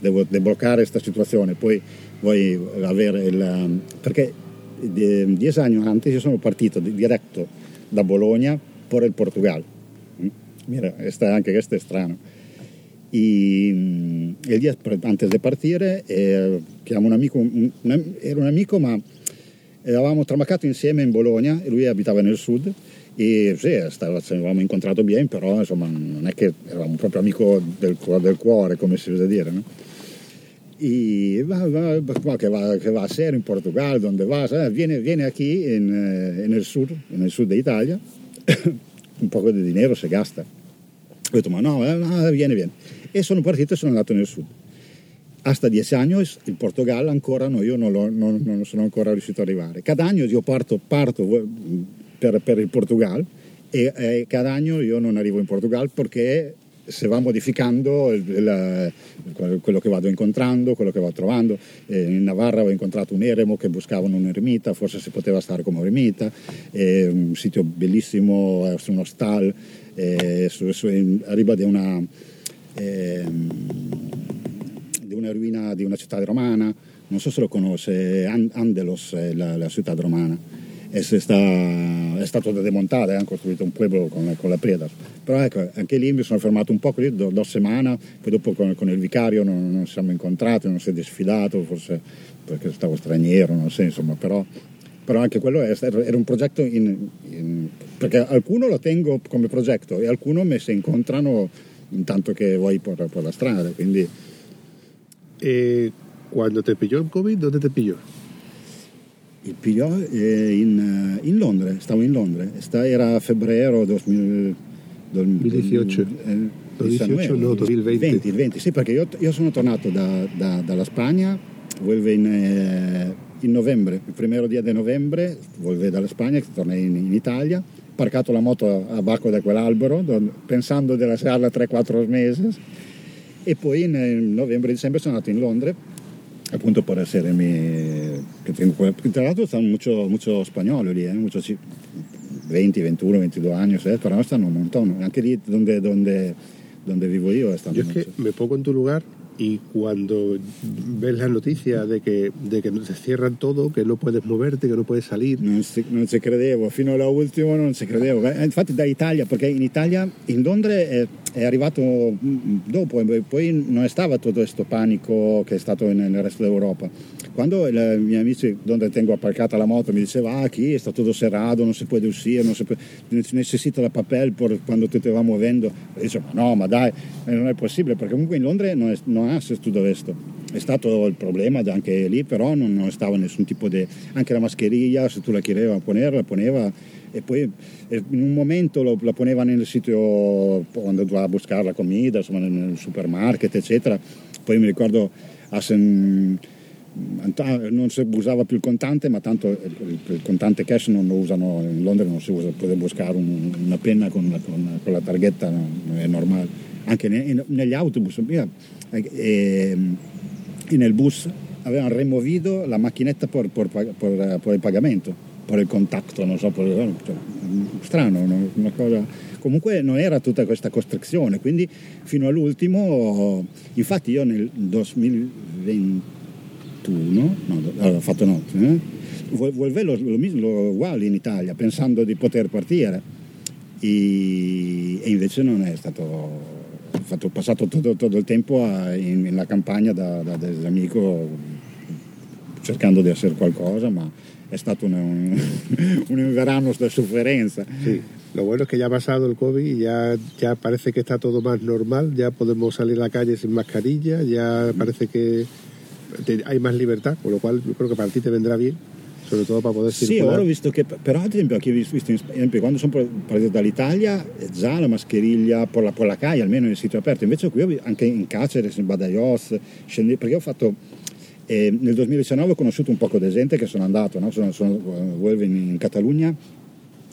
devo debloccare questa situazione, poi vuoi avere il... perché dieci anni antes io sono partito diretto da Bologna per il Portogallo. Mm? Mira, esta, anche questo è strano. Mm, el día antes de partir, eh, chiamo un amico, un, era un amico ma avevamo trabacato insieme in Bologna e lui abitava nel sud e sì, stava, ci avevamo incontrato bene, però insomma non è che eravamo proprio amico del, del cuore, come si usa dire, no? Y va, va, va, que, va, que va a ser en Portugal, donde vas, eh, viene, viene aquí en, eh, en, el sur, en [coughs] un poco di dinero si gasta. Ho detto, ma no, eh, viene, viene. E sono partito e sono andato nel sud. Hasta dieci anni il Portogallo ancora no, io non, non, non, sono ancora riuscito ad arrivare. Cada anno io parto, parto per, per, il Portogallo e eh, cada anno io non arrivo in Portogallo perché si va modificando il, il, quello che vado incontrando, quello che vado trovando. Eh, in Navarra ho incontrato un eremo che buscavano un eremita, forse si poteva stare come eremita, eh, un sito bellissimo su uno stall, eh, su, su, in, a riba di una, ehm, di una ruina di una città romana, non so se lo conosce, Andelos è la, la città romana e sta, è stato demontato, hanno costruito un pueblo con, con, la Preda. Però ecco, anche lì mi sono fermato un po' lì, do, do settimane, poi dopo con, con il vicario non, non siamo incontrati, non si è desfilato, forse perché stavo straniero, non so, insomma, però, però anche quello è, era un progetto in, in, perché alcuno lo tengo come progetto e alcuno mi si incontrano intanto che vuoi per, per la strada, quindi... E quando ti pillò il Covid, dove ti pillò? Il pigliò in, in, Londra, stavo in Londra, era febbraio 2000, 2018. Eh, 2018 no, 2020. 20, 20, sì, perché io, io sono tornato da, da, dalla Spagna, vuelve in, eh, in, novembre, il primo giorno di novembre, vuelve dalla Spagna, tornai in, in Italia, parcato la moto a bacco da quell'albero, pensando di lasciarla 3-4 mesi, e poi in novembre-dicembre sono andato in Londra appunto por essere mi, que tengo, tra l'altro stanno molto, molto spagnolo lì, eh, mucho, 20, 21, 22 anni, eh, però stanno un montón, anche lì dove, dove, dove vivo io stanno Yo es que me pongo en tu lugar y cuando ves la noticia de que, de que se cierran todo, que no puedes moverte, che non puoi salire. Non ci, non ci credevo, fino all'ultimo non ci credevo. Infatti da Italia, perché in Italia, in Londra è, è arrivato dopo, poi non stava tutto questo panico che è stato nel resto d'Europa. Quando i miei amici, dove tengo apparcata la moto, mi diceva, ah, qui sta tutto serrato, non si può uscire, non si può, necessita la papel per quando ti va muovendo. E dicevo, no, ma dai, non è possibile, perché comunque in Londra non, è, non ha tutto questo. È stato il problema anche lì, però non, non stava nessun tipo di... anche la mascheriglia, se tu la chiedeva a ponere, la poneva e poi in un momento lo, la poneva nel sito quando doveva buscare la comida, insomma nel supermarket, eccetera. Poi mi ricordo a Sen, non si usava più il contante, ma tanto il, contante cash non lo usano, in Londra non si usa, puoi buscare un, una penna con con, con la targhetta, no? è normale. Anche ne, negli autobus, io, eh, nel bus avevano removido la macchinetta per, per, per, per il pagamento, per il contatto, non so, cioè, strano, una cosa comunque non era tutta questa costrizione, quindi fino all'ultimo, infatti io nel 2020 21, no, ho fatto notte, eh? vuelve lo, lo, lo uguale in Italia pensando di poter partire e, e invece non è stato ho passato tutto, tutto, il tempo a, in, in, la campagna da, da, da amico cercando di essere qualcosa ma è stato un, un, [laughs] un verano di sofferenza sí. Lo bueno es que ya ha pasado el COVID y ya, ya parece que está todo más normal, ya podemos salir a la calle sin mascarilla, ya parece que hay más libertà, con lo quale creo che para ti te vendrà bien, soprattutto per poter circolare. Sì, ora ho visto che, però ad esempio, anche visto, in, esempio quando sono partito dall'Italia, già la mascheriglia per la, per la CAI, almeno nel sito aperto, invece qui anche in Caceres, in Badajoz, scendi, perché ho fatto, eh, nel 2019 ho conosciuto un po' di gente che sono andato, no? sono, sono uh, in, in Catalogna,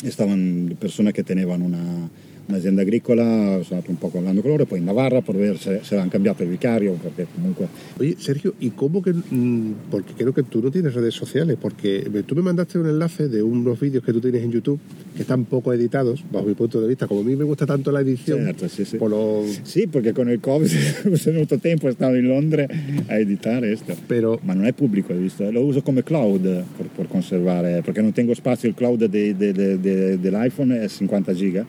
estaban personas que tenían una, un'azienda agricola, sono andato un po' con l'anno con loro, poi in Navarra per vedere se, se avevano cambiato il vicario, perché comunque... Oye, Sergio, ¿y cómo que...? mm, Porque creo que tú no tienes redes sociales, porque me- tú me mandaste un enlace de unos vídeos que tú tienes en YouTube que están poco editados, bajo mi punto de vista. Como a mí me gusta tanto la edición, Certo, sì, sì. lo- Sì, perché con il Covid [laughs] sono avuto tempo, stavo in Londra a editare questo. Pero, Ma non è pubblico, visto? Lo uso come cloud per, per conservare, perché non tengo spazio, il cloud de- de- de- dell'iPhone è 50 giga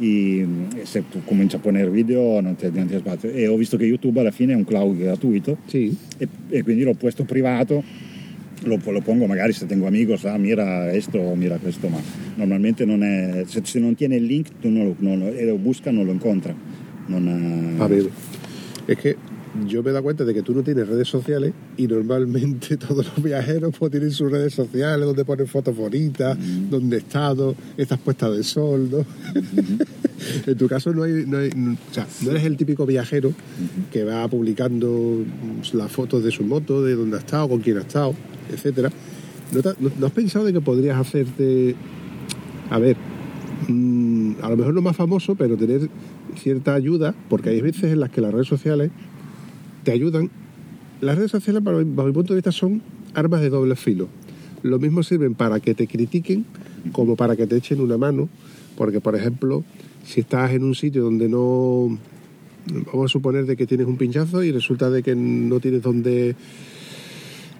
e e se tu cominci a ponere video non ti non ti spazio. E ho visto che YouTube alla fine è un cloud gratuito sí, e, e quindi l'ho puesto privato. Lo, lo pongo magari se tengo amigos, ah, mira questo o mira questo, ma normalmente non è. Se, se non tiene il link tu non lo, non lo- e lo busca, non lo incontra. Non, eh, a ver, es que yo me he dado cuenta de que tú no tienes redes sociales y normalmente [laughs] todos los viajeros pues tienen sus redes sociales donde ponen fotos bonitas, donde he estado, estas puestas de sol, ¿no? [laughs] en tu caso no hay, no hay- o sea, no eres el típico viajero que va publicando mm, las fotos de su moto, de dónde ha estado, con quién ha estado, etcétera. ¿No, te- no- no has pensado de que podrías hacerte, a ver, mm, a lo mejor no más famoso, pero tener cierta ayuda, porque hay veces en las que las redes sociales te ayudan. Las redes sociales, bajo mi punto de vista, son armas de doble filo. Lo mismo sirven para que te critiquen como para que te echen una mano, porque, por ejemplo, si estás en un sitio donde no... Vamos a suponer de que tienes un pinchazo y resulta de que no tienes dónde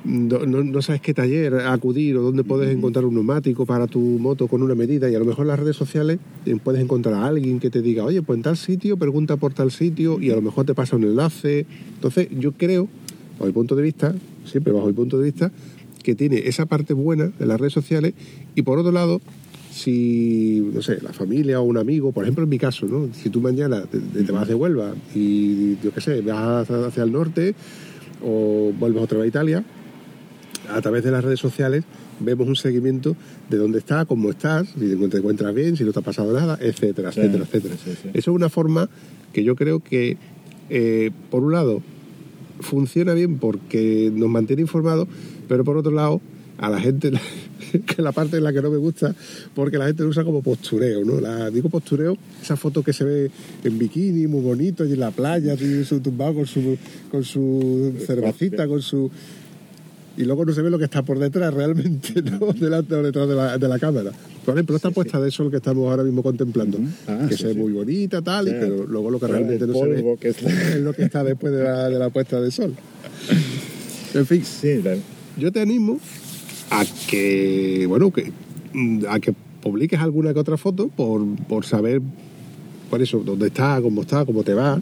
no, no- no sabes qué taller acudir o dónde puedes encontrar un neumático para tu moto con una medida y a lo mejor en las redes sociales eh, puedes encontrar a alguien que te diga, oye, pues en tal sitio, pregunta por tal sitio y a lo mejor te pasa un enlace. Entonces yo creo, bajo mi punto de vista, siempre bajo mi punto de vista, que tiene esa parte buena de las redes sociales y por otro lado, si, no sé, la familia o un amigo, por ejemplo en mi caso, ¿no? Si tú mañana te, te vas de Huelva y yo qué sé, vas hacia el norte o vuelves otra vez a Italia, a través de las redes sociales vemos un seguimiento de dónde está, cómo estás, si te encuentras- bien, si no te ha pasado nada, etcétera, Sí, etcétera, etcétera. sí, sí. Eso es una forma que yo creo que, eh, por un lado, funciona bien porque nos mantiene informados, pero por otro lado, a la gente, [laughs] que es la parte en la que no me gusta, porque la gente lo usa como postureo, ¿no? La, digo postureo, esa foto que se ve en bikini, muy bonito, y en la playa, su tumbado con su, con su cervecita, con su y luego no se ve lo que está por detrás realmente, [laughs] ¿no? Delante o detrás de la, de la cámara. Por ejemplo, esta puesta de sol que estamos ahora mismo contemplando. Ah, que sí, se ve sí. muy bonita, tal, y- Sí. pero luego lo que realmente no se ve que es lo que está después de la, de la puesta de sol. En fin, yo te animo a que, bueno, que mm, a que publiques alguna que otra foto por, por saber, por eso, dónde está, cómo está, cómo te va.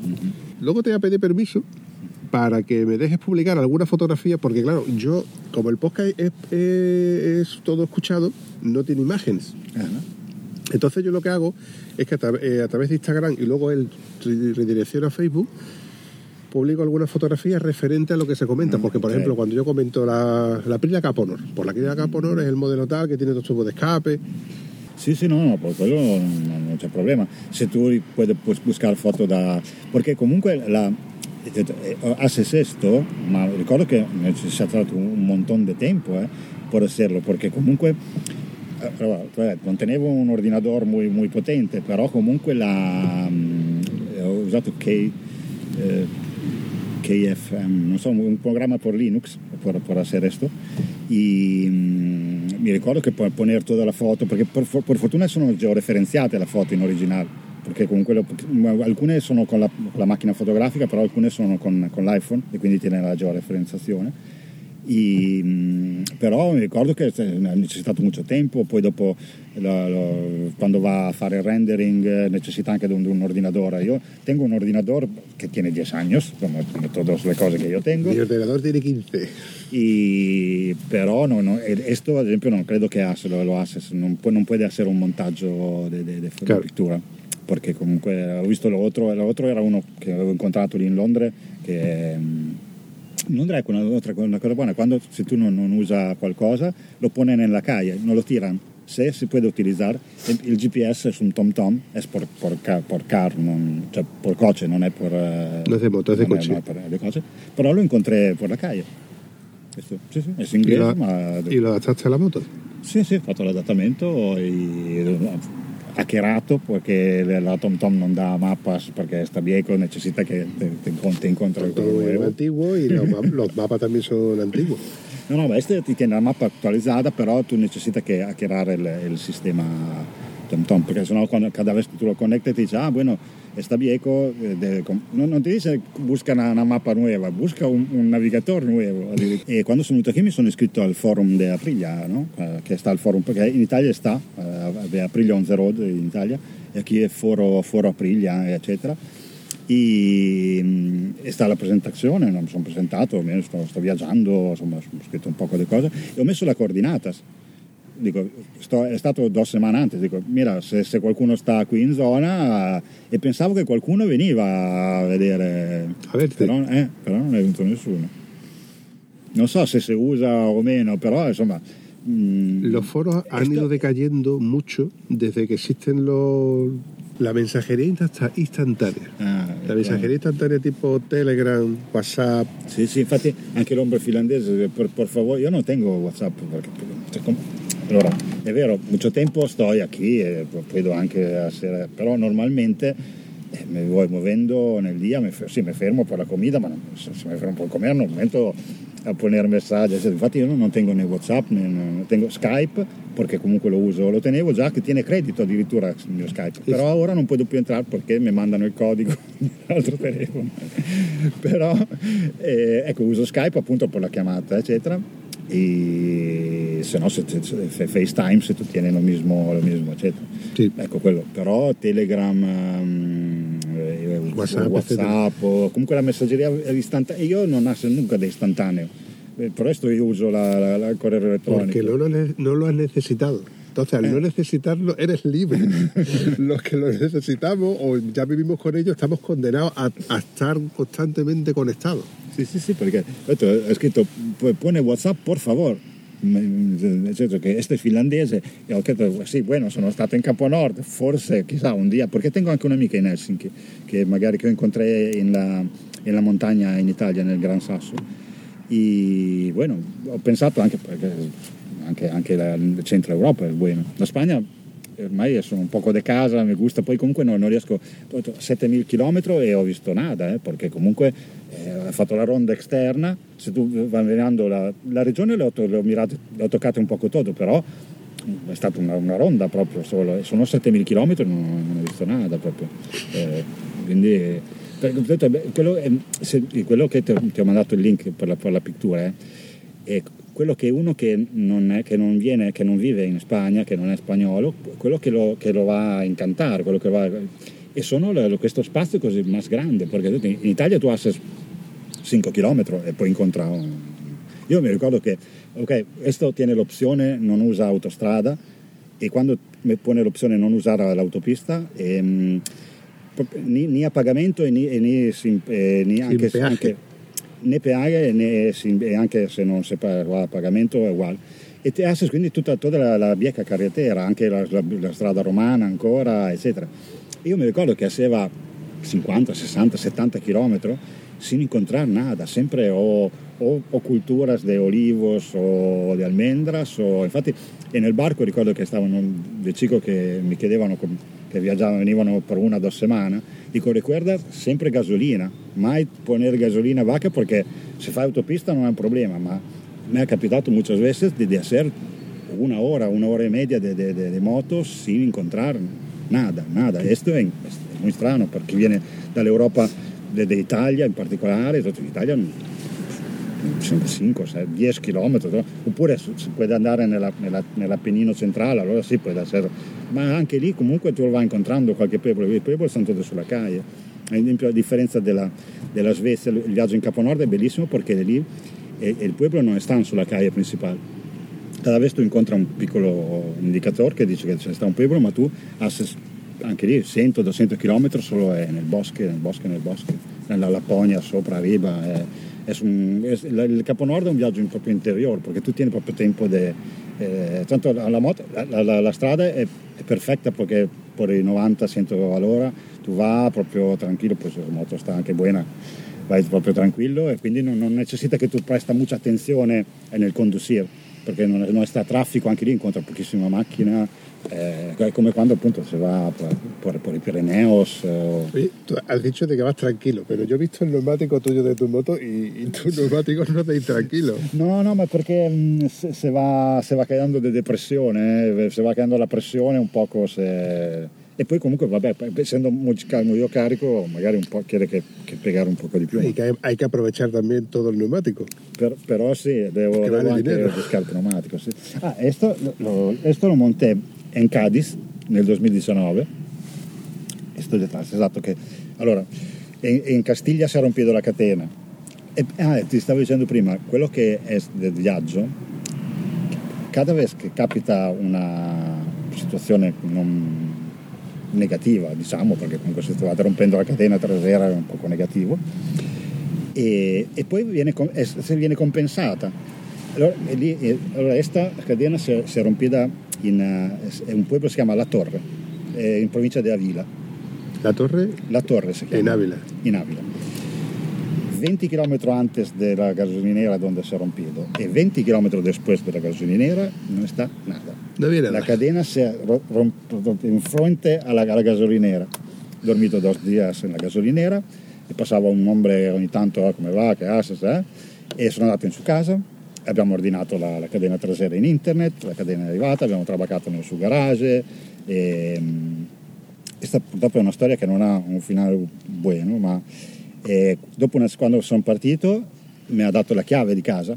Luego te voy a pedir permiso para que me dejes publicar alguna fotografía, porque claro, yo, como el podcast es, es- es todo escuchado, no tiene imágenes. ah? Entonces yo lo que hago es que a, tra- eh, a través de Instagram y luego él re- redirecciona a Facebook, publico algunas fotografías referentes a lo que se comenta. Mm, Porque, por ejemplo, cuando yo comento la, la Caponor, por la Aprilia Caponor es el modelo tal que tiene dos tubos de escape. Sì, sì, no, no, per quello non, non c'è problema. Se tu puoi, buscare foto da... Perché comunque la, eh, haces esto, ma ricordo che ci sia stato un montón de tempo eh, per hacerlo, perché comunque eh, vabbè, non tenevo un ordinatore muy, muy potente, però comunque la, mm, ho usato K, eh, KFM, non so, un programma per Linux per, per hacer esto. Y mm, mi ricordo che per poner tutta la foto, perché per, per fortuna sono georeferenziate la foto in originale, perché comunque lo- alcune sono con la, con la macchina fotografica, però alcune sono con, con l'iPhone e quindi tiene la georeferenziazione. Mm, però mi ricordo che c'è necessitato molto tempo, poi dopo lo- lo- quando va a fare il rendering eh, necessita anche di un, di un ordinatore. Io tengo un ordinatore che tiene 10 anni, come, tutte le cose che io tengo. Mi ordenador tiene 15. Y, però no, no, esto ad esempio non credo che lo, lo hace, non, può, non puede hacer un montaggio de Claro. pittura perché comunque ho visto lo otro era uno che avevo incontrato lì in Londra che mm, in Londra ecco una, cosa buona quando se tu non, non usa qualcosa lo pone nella calle non lo tiran se si può utilizzare il GPS es un tom tom es por, por, ca- por car non, cioè por coche non è per No es de non no per le cose però lo incontré por la calle questo, sì, sì, è Y inglese lo, ma y lo adaptaste a la moto. Sì, sì, ho fatto l'adattamento e hackerato perché la TomTom non da mapas perché sta que te, te, te encuentres con nuevo. antiguo y los, los mapas también son antiguos. No, no, este ti tiene la mappa attualizzata, però tu necessita che hackerare il, il sistema TomTom, perché sennò quando, cada vez que tú lo conectas ti dice, ah, bueno, está viejo, de, no, non ti dice busca una, una mappa nuova, busca un, un, navigatore nuovo. E quando sono venuto qui mi sono iscritto al forum di Aprilia, no? eh, che sta al forum, perché in Italia sta, eh, Aprilia on the road in Italia, e qui è foro, foro Aprilia, eccetera. E, mm, e, sta la presentazione, mi sono presentato, sto, sto viaggiando, insomma, ho scritto un po' di cose e ho messo la coordinata dico, sto, è stato due settimane antes, dico, mira, se, se, qualcuno sta qui in zona e pensavo che qualcuno veniva a vedere, però, eh, però, non è venuto nessuno. Non so se si usa o meno, però insomma... Mh, los foros han esto... ido decayendo mucho desde que existen los la mensajería instantánea. Ah, la mensajería instantánea tipo Telegram, WhatsApp. Sì, sì, infatti anche l'ombra finlandese, per, per favore, io non tengo WhatsApp perché, allora, è vero, mucho tempo sto qui e anche essere, però normalmente eh, mi voy muovendo nel dia, mi, sì, mi fermo per la comida, ma non, se mi fermo per comer non momento a poner messaggi. Infatti io non tengo né Whatsapp, né, tengo Skype, perché comunque lo uso, lo tenevo già che tiene credito addirittura il mio Skype, però ora non puedo più entrare perché mi mandano il codice [laughs] dall'altro telefono. però eh, ecco, uso Skype appunto per la chiamata, eccetera e se no se, se, FaceTime se tu tieni lo mismo, lo mismo eccetera. Sì. Ecco quello, però Telegram, um, WhatsApp, WhatsApp comunque la messaggeria istantanea, io non nasco nunca da istantaneo, eh, por esto io uso la, la, la correo electrónico. Porque no lo, no lo has necesitado. Entonces, al no necesitarlo, eres libre. [laughs] Los que lo necesitamos o ya vivimos con ello, estamos condenados a, a estar constantemente conectados. Sì, sì, sì, perché detto, ha scritto pone WhatsApp por favor. Nel senso che è finlandese e ho detto sì, bueno, sono stato in Campo Nord, forse chissà un dia, perché tengo anche un'amica in Helsinki che magari che incontré in in la montagna in Italia, nel Gran Sasso. E bueno, ho pensato anche perché anche, anche la, il centro Europa è buono. La Spagna ormai sono un poco di casa, mi gusta, poi comunque non, non riesco, 7000 km e ho visto nada, eh, perché comunque eh, ho fatto la ronda esterna, se tu vai vedendo la, la regione le ho, le ho, mirate, le ho toccate un poco tutto, però è stata una, una ronda proprio solo, sono 7000 km e non, non, ho visto nada proprio, eh, quindi quello, se, quello, che ti, ti, ho mandato il link per la, per la pittura eh, è quello che uno che non, è, che non, viene, che non vive in Spagna, che non è spagnolo, quello che lo, che lo va a incantare, quello che va, e sono questo spazio così più grande, perché in Italia tu hai 5 km e poi incontrare Io mi ricordo che, ok, questo tiene l'opzione non usa autostrada e quando pone l'opzione non usare l'autopista, ehm, ni, a pagamento e ni, e ni, e ni anche, anche né peaje né, e anche se non si paga a pagamento è uguale. E te haces quindi tutta, tutta la, la vieja carretera, anche la, la, la, strada romana ancora, eccetera. Io mi ricordo che faceva 50, 60, 70 km sin encontrar nada, sempre o, o, o culturas de olivos o di almendras, o infatti e nel barco ricordo che stavano dei chico che mi chiedevano che viaggiavano, venivano per una o due settimane, dico recuerda sempre gasolina, mai poner gasolina vaca perché se fai autopista non è un problema, ma mi è capitato muchas veces de, de hacer una hora, una hora e media di de, de, moto sin encontrar nada, nada. Questo è, è molto strano per chi viene dall'Europa, dall'Italia in particolare, in Italia 5, 6, 10 km, oppure si può andare nella, nella, nell'Appennino centrale, allora sì, può essere, ma anche lì comunque tu vai incontrando qualche pueblo, i pueblo sono tutti sulla caia. Ad esempio, a differenza della, della, Svezia, il viaggio in Capo Nord è bellissimo perché lì e, e il pueblo non sta sulla caia principale. Cada vez tu incontri un piccolo indicatore che dice che c'è sta un pueblo, ma tu anche lì 100-200 km solo è nel bosco, nel bosco, nel bosco, nella Lapponia, sopra, riva. È, un, es, il Capo Nord è un viaggio proprio interiore perché tu tieni proprio tempo di... Eh, tanto la, moto, la, la, la strada è, è, perfetta perché per i 90-100 all'ora tu vai proprio tranquillo, poi se la moto sta anche buona vai proprio tranquillo e quindi non, non necessita che tu presta mucha attenzione nel condurre perché non, non sta traffico, anche lì incontra pochissima macchina, eh, è come quando appunto se va por i Pirineos. Eh. Tú has dicho de que vas tranquilo, pero yo he visto el neumático tuyo de tu moto y, y tu neumático no te tranquilo. No, no, ma perché mh, se, se, va, se va creando de depressione, eh, se va creando la pressione un poco se e poi comunque vabbè essendo molto carico magari un po' chiede che, che piegare un po' di più y que hay, que aprovechar también todo el neumático per, però sì devo, devo vale anche pescare il pneumatico sì. ah, esto lo, esto lo monté in Cadiz nel 2019 esto detrás esatto che allora in, in Castiglia si è rompito la catena. E ah, ti stavo dicendo prima quello che è del viaggio cada vez che capita una situazione non negativa, diciamo, perché comunque se state rompendo la catena trasera è un poco negativo, e, e poi viene, se viene compensata. Allora, lì, allora questa catena si è, si è rompita in uh, un pueblo che si chiama La Torre, in provincia di Avila. La Torre? La Torre si chiama. In Avila. In Avila 20 km antes de la gasolinera donde se ha rompido y 20 km después de la gasolinera no está nada. La cadena se ha roto en frente a la, a la gasolinera. He dormito dos días en la gasolinera e passava un hombre ogni tanto oh, come va, che haces, eh? e sono andato in su casa abbiamo ordinato la, la, catena trasera in internet, la catena è arrivata, abbiamo trabacato nel suo garage e, questa purtroppo è una storia che non ha un finale buono, ma e dopo una, quando sono partito mi ha dato la chiave di casa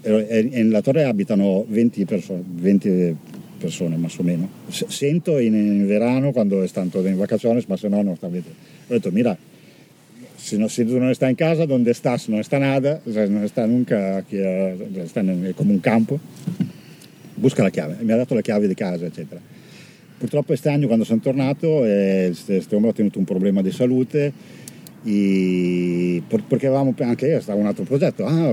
e nella torre abitano 20 persone, 20 persone o meno. Sento in, in verano quando è stato in vacazioni, ma se no non sta vedendo. Ho detto, mira, se, no, se tu non stai in casa, donde estás non sta nada, non sta nunca aquí, sta è come un campo, busca la chiave. Mi ha dato la chiave di casa, eccetera. Purtroppo quest'anno quando sono tornato, eh, questo uomo ha tenuto un problema di salute, y perché avevamo anche io stava un altro progetto ah,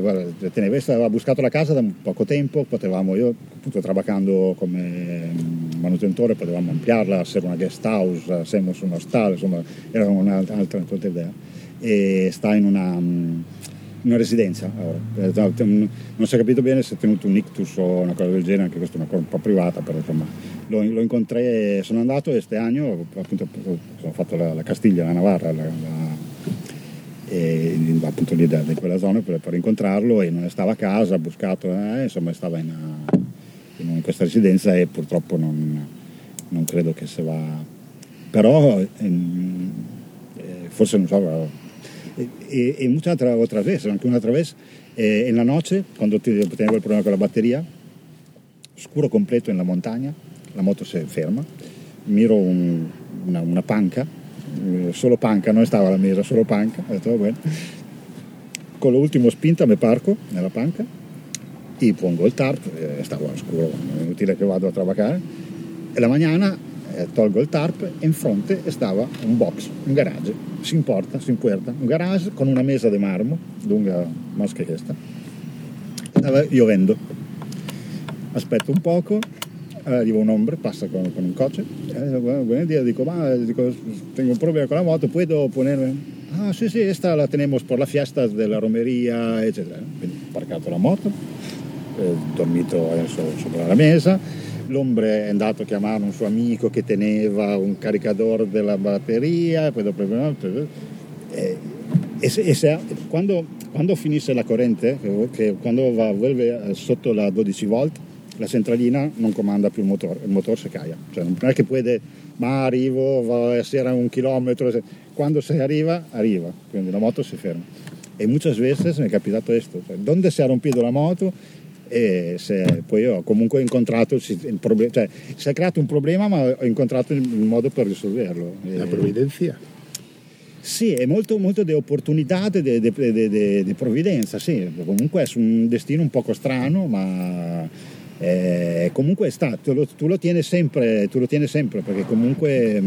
Tenebessa aveva buscato la casa da poco tempo potevamo io appunto trabajando come manutentore potevamo ampliarla essere una guest house essere su un hostal insomma era un'altra, un'altra idea e sta in una, una residenza ora. non si è capito bene se è tenuto un ictus o una cosa del genere anche questa è una cosa un po' privata però insomma lo, lo incontré sono andato questo anno appunto ho fatto la, la Castiglia la Navarra la, la e, appunto lì da, da, quella zona per, per, incontrarlo e non stava a casa, ha buscato, eh, insomma stava in, in, questa residenza e purtroppo non, non credo che se va, però ehm, eh, forse non so, e, e muchas otras, otras veces, anche un'altra vez, eh, en la noche, quando tenevo il problema con la batteria, scuro completo in la montagna, la moto si ferma, miro un, una, una panca eh, solo panca, non stava la mesa, solo panca, ho detto va bene. Con l'ultimo spinta mi parco nella panca e pongo il tarp, eh, stavo scuro, è inutile che vado a travacare, e la mattina eh, tolgo il tarp e in fronte stava un box, un garage, si importa, si importa, un garage con una mesa di marmo, lunga más che questa. Io vendo, aspetto un poco, arriva un hombre, passa con, con un coche, eh, buenos días, ma, dico, tengo un problema con la moto, ¿puedo ponerme? Ah, sì, sì, esta la tenemos por la fiesta della romeria, eccetera. Quindi ho parcato la moto, eh, dormito sopra la mesa, l'ombre è andato a chiamare un suo amico che teneva un caricatore della batteria, poi dopo... Eh, e, se, e se, quando, quando, finisce la corrente, che, quando va, vuelve sotto la 12 volt, la centralina non comanda più il motore, il motore si caia, cioè non è che può dire ma arrivo, va a essere a un chilometro, quando si arriva, arriva, quindi la moto si ferma. E muchas veces mi è capitato questo, cioè, donde si è rompito la moto e se, poi ho comunque incontrato il problema, cioè si è creato un problema ma ho incontrato il, modo per risolverlo. La provvidenza? Sì, è molto, molto di opportunità, di provvidenza, sì, comunque è un destino un poco strano ma eh, comunque sta, tu lo, tu, lo sempre, tu lo, tieni sempre, perché comunque,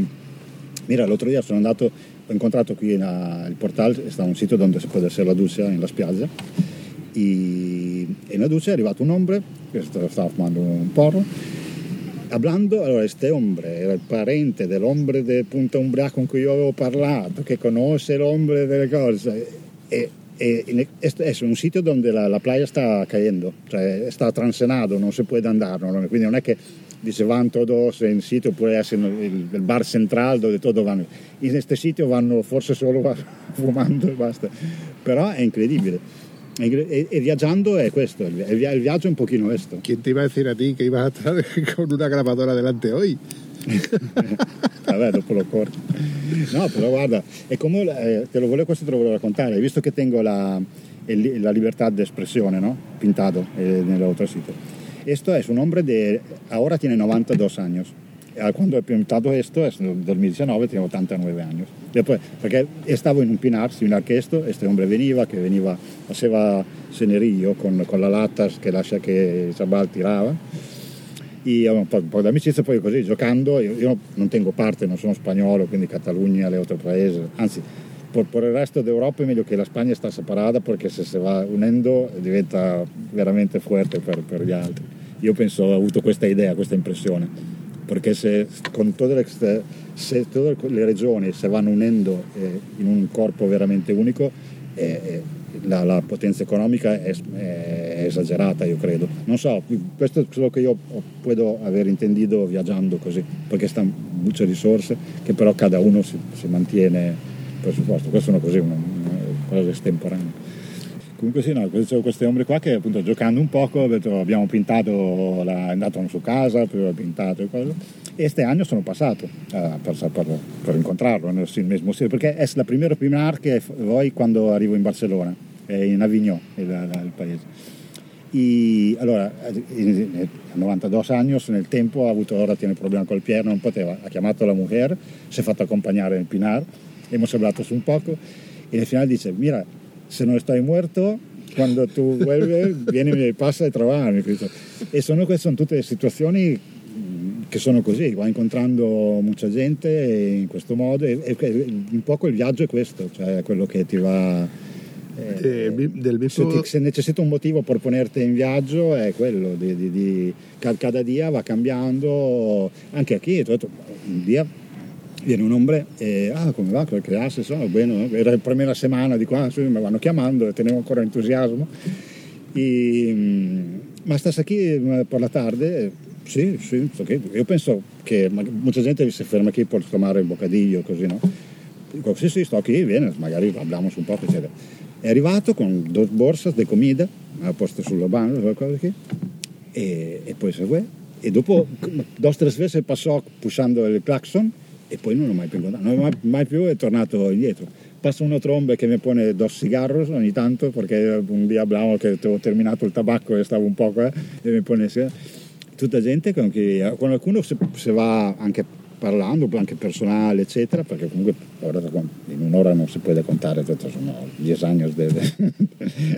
mira, l'altro giorno sono andato, ho incontrato qui in, il portale, sta un sito dove si può essere la doccia in la spiaggia, e, e in la doccia è arrivato un hombre che stava fumando un porro, hablando, allora este hombre era il parente dell'ombre di Punta Umbria con cui io avevo parlato, che conosce l'ombre delle cose, e es un sitio donde la, la playa está cayendo, cioè está transenado, non si può andare, no? quindi non è che dice van todos en sitio, può essere il, il bar central dove tutto vanno. In questo sitio vanno forse solo [laughs] fumando e basta, però è incredibile. E, e, viaggiando è questo, il, il viaggio è un pochino questo. ¿Quién te iba a decir a ti que ibas a estar con una grabadora delante hoy? [laughs] Vabbè, dopo lo corto. No, però guarda, è come, eh, te lo volevo, questo te lo volevo raccontare, visto che tengo la, la libertà di espressione, ¿no? Pintado eh, nell'altro sito. Esto es un hombre de, ahora tiene 92 años. Cuando he pintado esto, es en 2019, tiene 89 años. Después, porque estaba en un pinar similar que esto, este hombre veniva, que veniva, haceva cenerillo con, con las latas che lascia che Sabal tirava e un po', un po' d'amicizia, poi così giocando, io, io, non tengo parte, non sono spagnolo, quindi Catalogna, le altre paesi, anzi per, per, il resto d'Europa è meglio che la Spagna sta separata perché se si va unendo diventa veramente forte per, per gli altri. Io penso, ho avuto questa idea, questa impressione, perché se con tutte le, se tutte le regioni si vanno unendo eh, in un corpo veramente unico, eh, la, la, potenza economica è, è, esagerata, io credo. Non so, questo è quello che io posso aver intendito viaggiando così, perché stanno muchas risorse che però cada uno si, si mantiene per supposto. Questo è così, una, una cosa estemporanea. Comunque sì, no, questi ombre qua che appunto giocando un poco abbiamo pintato, la, è andato su casa, poi ho pintato e cose. E questi anni sono passato uh, per, per, per, incontrarlo nel mesmo stile, perché è la prima prima che voi quando arrivo in Barcellona in Avignon, il, il paese. E allora, a 92 anni nel tempo ha avuto, ora tiene problema col piede, non poteva, ha chiamato la mujer, si è fatto accompagnare nel Pinar, hemos hablado un poco e nel finale dice, mira, se non stai muerto, quando tu vuelves, vieni e passa a trovarmi. E sono, queste sono tutte situazioni che sono così, va incontrando molta gente in questo modo e, e un po' il viaggio è questo, cioè quello che ti va eh, del mismo... se, ti, se, necessita un motivo per ponerti in viaggio è quello di, di, di cada dia va cambiando anche qui un dia viene un hombre e ah come va? Che classe sono? Bene era la prima settimana di qua mi vanno chiamando e tenevo ancora entusiasmo. E, mm, ma stas qui mm, per la tarde? Sì, sì, io penso che molta gente si ferma qui per tomare il bocadillo così no? Dico sì sì sto qui viene magari parliamo un po' eccetera. È arrivato con due borse di comida, ha posto sulla banca, qualcosa che, e, e poi segue. E dopo due o tre volte passò pushando il clacson e poi non l'ho mai più incontrato, non mai, mai più è tornato indietro. Passa uno trombe che mi pone dos cigarros ogni tanto perché un dia hablavo che avevo terminato il tabacco e stavo un po' qua e mi pone tutta gente con cui con qualcuno se, se va anche parlando anche personale eccetera perché comunque in un'ora non si può contare sono dieci anni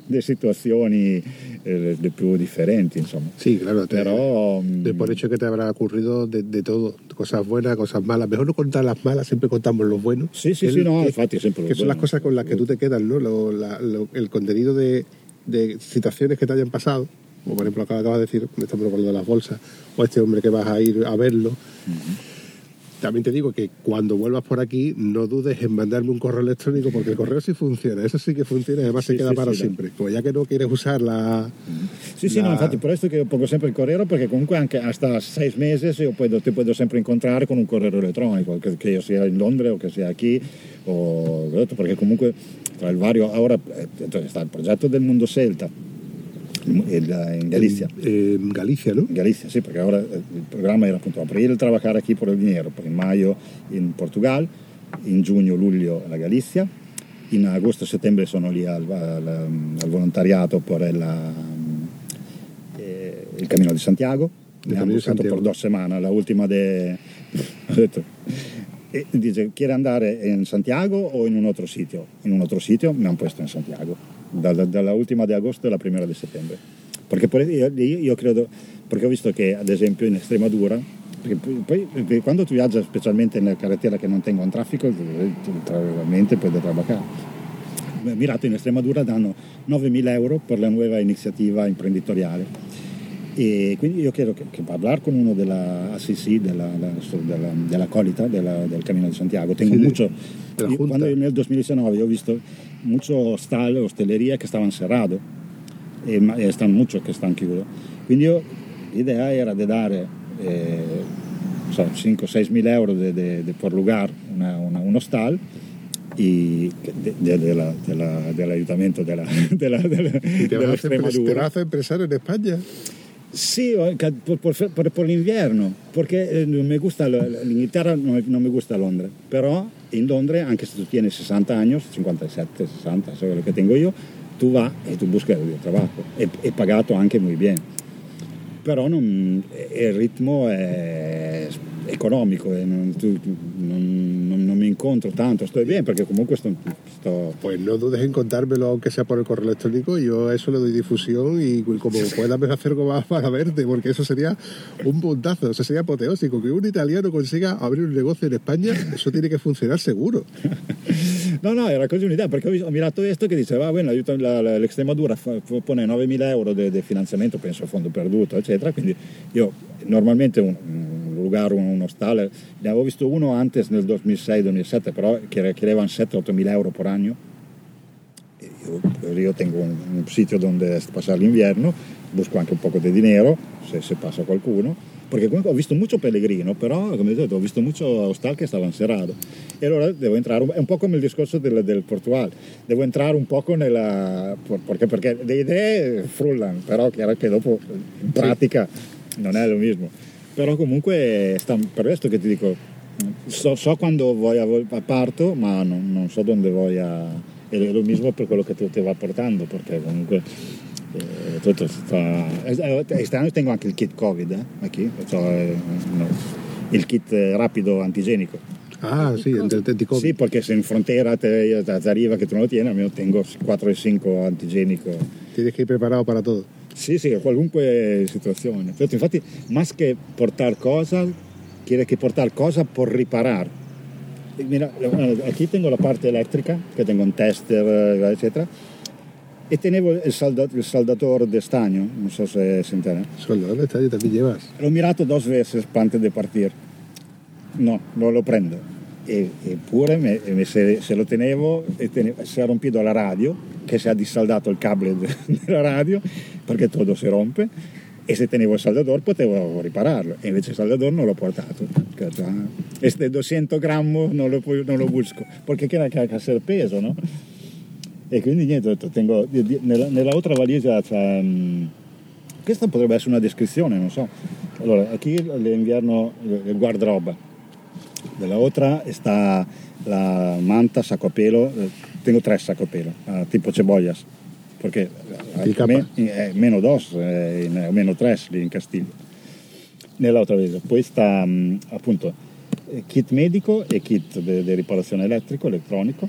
di situazioni eh, de più differenti insomma sí claro pero de por hecho que te habrá ocurrido de, de, todo cosas buenas cosas malas. Mejor no contar las malas siempre contamos lo bueno sí sí el, sí no infatti siempre que son las cosas con las que tú te quedas no lo, la, lo, el contenido de, de situaciones que te hayan pasado como por ejemplo acabas de decir, estamos hablando de las bolsas, o este hombre que vas a ir a verlo. Uh -huh también te digo que cuando vuelvas por aquí no dudes en mandarme un correo electrónico porque el correo sí funciona, eso sí que funciona además sí, se queda sí, para sí, siempre. Pues ya que no quieres usar la... Sì, sì, la... no, infatti per questo che pongo sempre il corriere perché comunque anche hasta sei mesi io puedo, ti puedo sempre incontrare con un correo electronico, che, che io sia in Londra o che sia qui, o, perché comunque tra il vario, ora eh, sta il progetto del mondo Celta, en, en Galicia. En, Galicia, ¿no? Galicia, sí, porque ahora el programa era punto para a trabajar aquí por el dinero, en mayo en Portugal, en junio, julio en la Galicia, en agosto, septiembre sono lì al, al, al por el, um, eh, el Camino de Santiago. El Camino de Santiago. por dos semanas, la última de... [laughs] Eh, dice, ¿quiere andar en Santiago o en un otro sitio? En un otro sitio me han puesto en Santiago. Dalla, dalla ultima di agosto alla prima di settembre. Perché io, io, credo, perché ho visto che ad esempio in Estremadura, perché poi perché quando tu viaggi specialmente nella carretera che non tengono traffico, naturalmente puoi trabaccare. Mirato in Estremadura danno 9.000 euro per la nuova iniziativa imprenditoriale E quindi io credo che, che hablar con uno della ACC, della, della, della colita della, del Camino di Santiago, tengo io- Junta. quando nel 2019 yo he visto mucho hostal, hostelería que estaban cerrados e, ma- e stanno mucho che stanno chiusi. Quindi io, l'idea era di dare eh, so, 5-6 mila euro por lugar una, una- un hostal y de, de- la- de la- del ayuntamiento de la, [laughs] de la, de la- Y te vas, a hacer, Extremadura. te vas a hacer empresario en España. Sí, por, por- por- por l'inverno, perché eh, non mi gusta l'Inghilterra, non mi, non mi gusta Londra, però in Londra, anche se tu tienes 60 años, 57, 60, so lo che tengo io, tu va e tu buscas il trabajo, e, e pagato anche muy bien. Però non- e- il ritmo è economico e non, tu- non- non- non incontro tanto, sto bene perché comunque sto, sto- Pues no dudes en contármelo, aunque sea por el correo electrónico. Yo a eso le doy difusión y como [laughs] pueda me hacer algo más para verte, porque eso sería un puntazo, eso sería apoteósico. Que un italiano consiga abrir un negocio en España, eso tiene que funcionar seguro. [laughs] No, no, era così un'idea, perché ho, mirato questo che diceva, va bene, aiuto- l'Extremadura pone 9.000 euro di finanziamento, penso a fondo perduto, eccetera, quindi io normalmente un, un lugar, un, un hostal, ne avevo visto uno antes nel 2006-2007, però che chiedevano 7-8 mila euro año. E Io, io tengo un, un sitio dove passare l'inverno, busco anche un poco di dinero, se, se passa qualcuno, perché comunque ho visto molto pellegrino, però come detto ho visto molto hostal che stavano cerrado. E allora devo entrare, è un po' come il discorso del, del Portugal, devo entrare un poco nella... perché, perché le idee frullano, però chiaro che dopo in pratica non è lo mismo. Però comunque, sta, per questo che ti dico, so, so quando voy a, a parto, ma non, non so dove voy a... E è lo mismo per quello che tu ti va portando, perché comunque... eh, tutto sta... Este anno tengo anche il kit Covid, eh, qui, cioè, no, il kit eh, rapido antigenico. Ah, sí, el del Tentico. Sì, perché se in frontiera te, te arriva che tu non lo tieni, almeno tengo 4 e 5 antigenico. Tienes que ir preparado para todo. Sì, sì, qualunque situazione. Certo, Infatti, más che portare cosa, quiere che portare cosa per riparare. E Mira, eh, aquí tengo la parte elettrica, che tengo un tester, eh, eccetera, e tenevo il, salda- il saldatore de stagno, non so se se entiende. Sueldo, ¿dónde está? también llevas? L'ho mirato dos veces antes de partir. No, non lo prendo. E, eppure me- me- se, se lo tenevo, e tene- si è rompito la radio, che si è dissaldato il cable de- [laughs] della radio, perché tutto si rompe, e se tenevo il saldador potevo ripararlo, e invece il saldador non l'ho portato. Este 200 grammi non lo, non lo busco, perché era che ha il peso, no? E quindi niente, tengo, nella, nella altra valigia c'è... mm, questa potrebbe essere una descrizione, non so. Allora, aquí l'inverno, il guardaroba. Della otra sta la manta, saco a pelo. eh, Tengo tre saco a pelo, ah, tipo cebollas. Perché Di capa. me- è meno dos, eh, o meno tres lì in Castiglio. Nell'altra vese. Poi sta mm, appunto eh, kit medico e kit di riparazione elettrico, elettronico.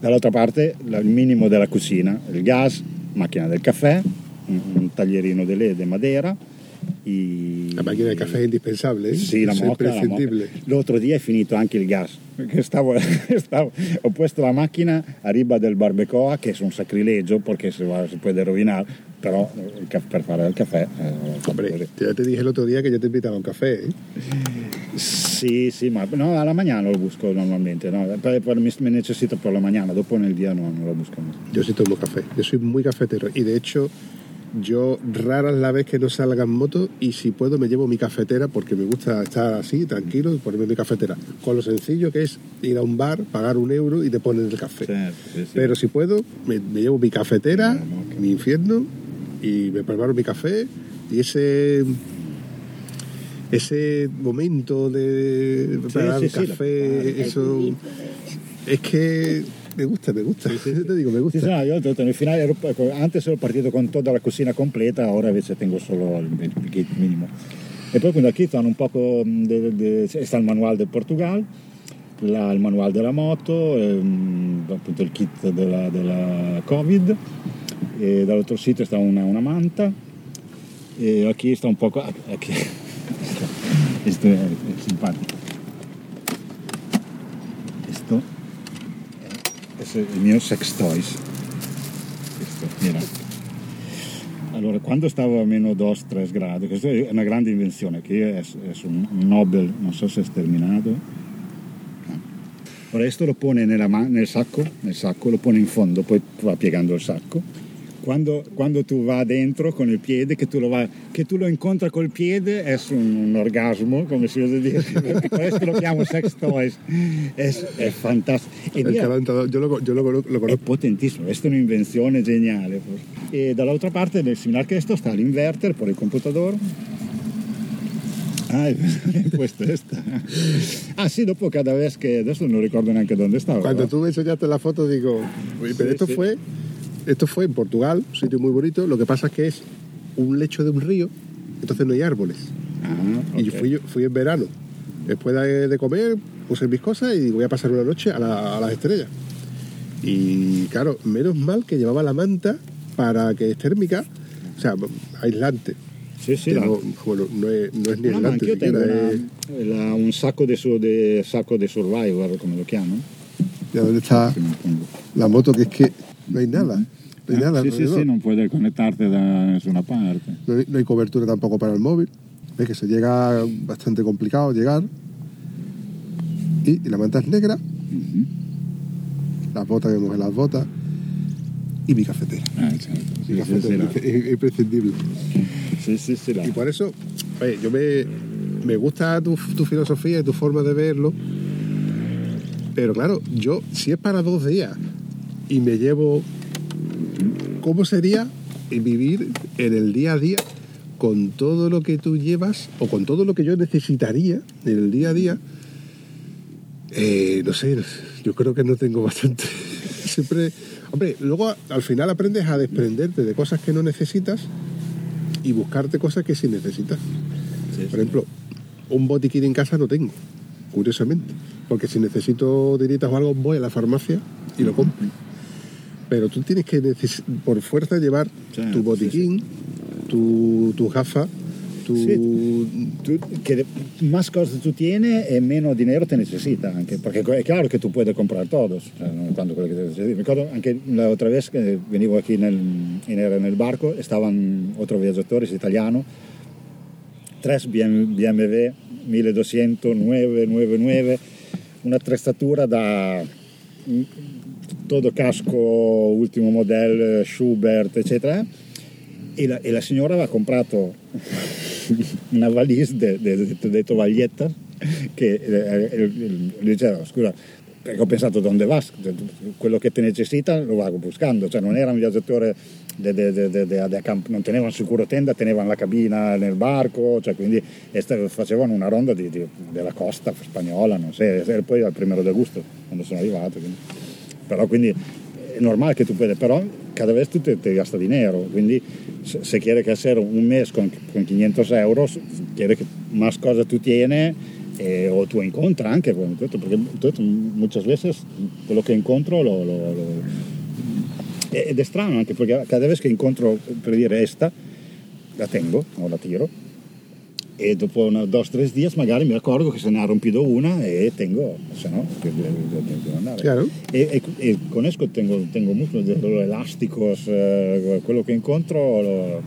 Dall'altra parte la- il minimo della cucina, il gas, macchina del caffè, un, un taglierino di legno madera. La máquina de café es indispensable, ¿eh? Sì, la mocca, la imprescindible. mocca. L'altro dia è finito anche il gas. Perché stavo, [laughs] stavo- ho posto la macchina a riba del barbacoa, che è un sacrilegio perché si, va, si può rovinare, però eh, per fare il caffè... eh, Hombre, ya te dije el otro día que yo te invitaba a un café, ¿eh? Sì, sì, ma no, alla mañana lo busco normalmente, no? Per- per- mi, mi necessito per la mañana, dopo nel dia no, non lo busco. Yo sí tomo café, yo soy muy cafetero y de hecho yo rara es la vez que no salga en moto y si puedo me llevo mi cafetera porque me gusta estar así, tranquilo y ponerme mi cafetera. Con lo sencillo que es ir a un bar, pagar un euro y te ponen el café. Pero si puedo, me, me llevo mi cafetera, Ah, no, mi infierno y me preparo mi café y ese ese momento de preparar sí, el sí, café, eso es que me gusta, me gusta. Te digo, me Sì, gusta. sì, no, io ho detto, nel finale ero, ecco, antes ero partito con tutta la cucina completa, ora invece tengo solo il, il kit minimo. E poi quindi qui stanno un poco, mh, de- de- c'è- sta il manuale del Portugal, la- il manuale della moto, ehm, appunto il kit della, della Covid, e dall'altro sito sta una, una manta, e qui sta un poco... ah, è, [laughs] è simpatico. Questo è, è il mio sex toys. Questo, mira. allora, quando stavo a meno 2-3 gradi, questa è una grande invenzione che è, è un Nobel, non so se è terminato. Ora questo lo pone nella, nel, sacco, nel sacco, lo pone in fondo, poi va piegando il sacco quando, quando, tu vai dentro con il piede, che tu lo, vai, che tu lo incontri col piede, è un, un orgasmo, come si usa dire, [laughs] questo lo chiamo sex toys, è, è fantastico. E via, io, lo, io lo, lo, È potentissimo, questa è un'invenzione geniale. E dall'altra parte del simile a questo sta l'inverter, poi il computatore. Ah, [laughs] questo è sta. Ah sì, dopo cada vez che adesso non ricordo neanche dove stavo. Quando tu mi hai insegnato la foto dico, sì, pero esto sì. fue esto fue en Portugal, un sitio muy bonito. Lo que pasa es que es un lecho de un río, entonces no hay árboles. Ah, okay. Y fui, fui en verano. Después de, de, comer, puse mis cosas y voy a pasar una noche a, la, a, las estrellas. Y claro, menos mal que llevaba la manta para que es térmica, o sea, aislante. Sì, sì, no, bueno, no, no è no, aislante. Io tengo una, la, un sacco di de, sacco de Survivor, come lo chiamo. ¿Y dónde está la moto que es que no hay nada. No hay ah, nada sí, sí, sí, no puedes conectarte a ninguna parte. No hay, no hay, cobertura tampoco para el móvil. Es que se llega bastante complicado llegar. Y, y la manta es negra. Uh -huh. Las botas, que las botas. Y mi cafetera. Ah, cierto. Mi cafetera sí, es, es, imprescindible. Sí, sí, sí. La... Y por eso, oye, yo me, me gusta tu, tu filosofía y tu forma de verlo. Pero claro, yo, si es para dos días y me llevo cómo sería vivir en el día a día con todo lo que tú llevas o con todo lo que yo necesitaría en el día a día. Eh, no sé, yo creo que no tengo [laughs] bastante. Siempre, hombre, luego al final aprendes a desprenderte de cosas que no necesitas y buscarte cosas que sí necesitas. Sí, Por ejemplo, un botiquín en casa no tengo, curiosamente, porque si necesito tiritas o algo voy a la farmacia y lo compro pero tú tienes que por fuerza llevar sí, tu botiquín, sí, sí. Tu, tu gafa, tu... Tu, que más cosas tú tienes y menos dinero te necesita, anche, porque es claro que tú puedes comprar todos. Cuando, me acuerdo anche la otra vez que venivo aquí en el, en el barco, estaban otros viaggiatori italianos, tres BMW 1200, 999, un'attrezzatura da todo casco último modelo, Schubert, eccetera. E la, e la signora aveva comprato [laughs] una de, de tovaglietta che eh, eh diceva scusa perché ho pensato dove vas quello che ti necessita lo vado buscando cioè non era un viaggiatore de, de, de, de, non tenevano sicuro tenda tenevano la cabina nel barco cioè quindi facevano una ronda di, di, della costa spagnola non so poi al primero d'agosto quando sono arrivato quindi però quindi è normale che tu puoi, però cada vez tu te, te gasta dinero, quindi se, se quiere que hacer un mes con, con 500 euros, quiere que más cosas tú tienes eh, o tú encuentras anche, porque muchas veces che incontro lo, lo, lo, ed è strano anche perché cada vez che incontro per dire esta la tengo o la tiro e dopo una, dos o tres días magari mi accorgo che se ne ha rompido una e tengo, se no, devo andare. Claro. E, e, e, con esto tengo, tengo muchos de los elásticos, eh, quello che incontro lo,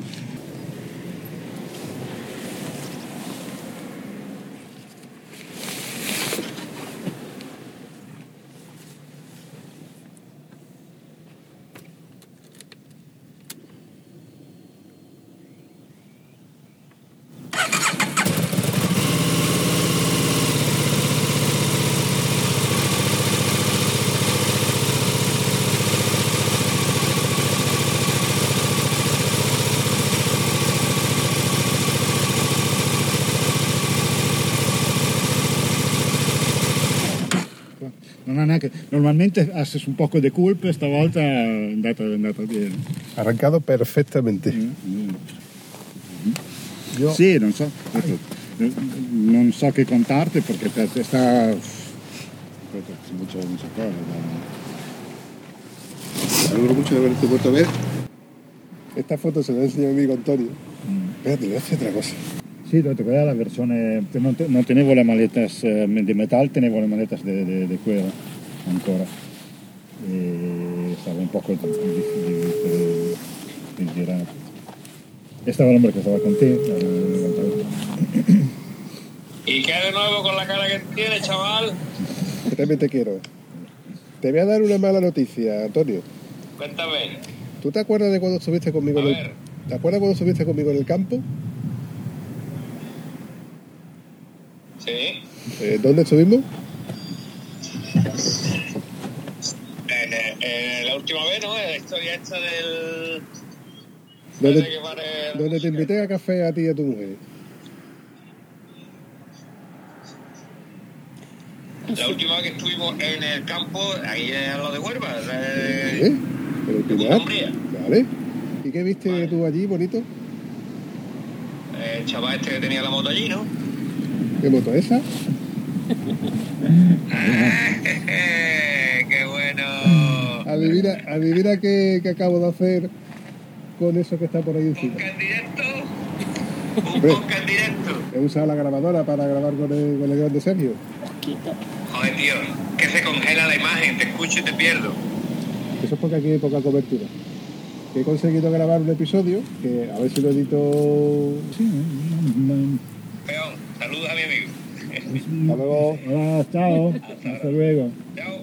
normalmente haces un poco de colpo, esta volta è andata, bene. Arrancato perfettamente. Mm. Mm. Io... Sì, non so, non so che contarti perché sta... Aspetta, si faceva mucha cosa. Alegro mucho de haberte puesto a ver. Esta foto se la enseñó a mi amigo Antonio. Mm. Espérate, le hace otra cosa. Sí, te voy a la versión. Eh, no, no tenevo las maletas eh, de metal, tenevo las maletas de, de, de cuero ancora e stavo un po' di, di, di, girato Estaba el hombre que estaba contigo. ¿Y qué de nuevo con la cara que tiene, chaval? También te quiero. Te voy a dar una mala noticia, Antonio. Cuéntame. ¿Tú te acuerdas de cuando estuviste conmigo A en el, ver. ¿Te acuerdas cuando estuviste conmigo en el campo? Sí. Eh, ¿Dónde estuvimos? [laughs] En, en la última vez, ¿no? En la historia esta del... ¿Dónde, pare- donde te invité a café a ti y a tu mujer. La última vez que estuvimos en el campo, ahí al lado de Huelva. eh, ¿Eh? ¿En el. Vale. ¿Y qué viste tú allí, bonito? El chaval este que tenía la moto allí, ¿no? ¿Qué moto es esa? [laughs] Adivina, adivina qué, qué acabo de hacer con eso que está por ahí encima. ¿Podcast en directo? ¿Un Hombre. podcast en directo? He usado la grabadora para grabar con el, con el grande Sergio. Joder, tío, que se congela la imagen, te escucho y te pierdo. Eso es porque aquí hay poca cobertura. Que he conseguido grabar un episodio que a ver si lo edito. Sí, mm, Peón, saludos a mi amigo. Hasta luego. Hola, ciao, hasta luego. Ciao.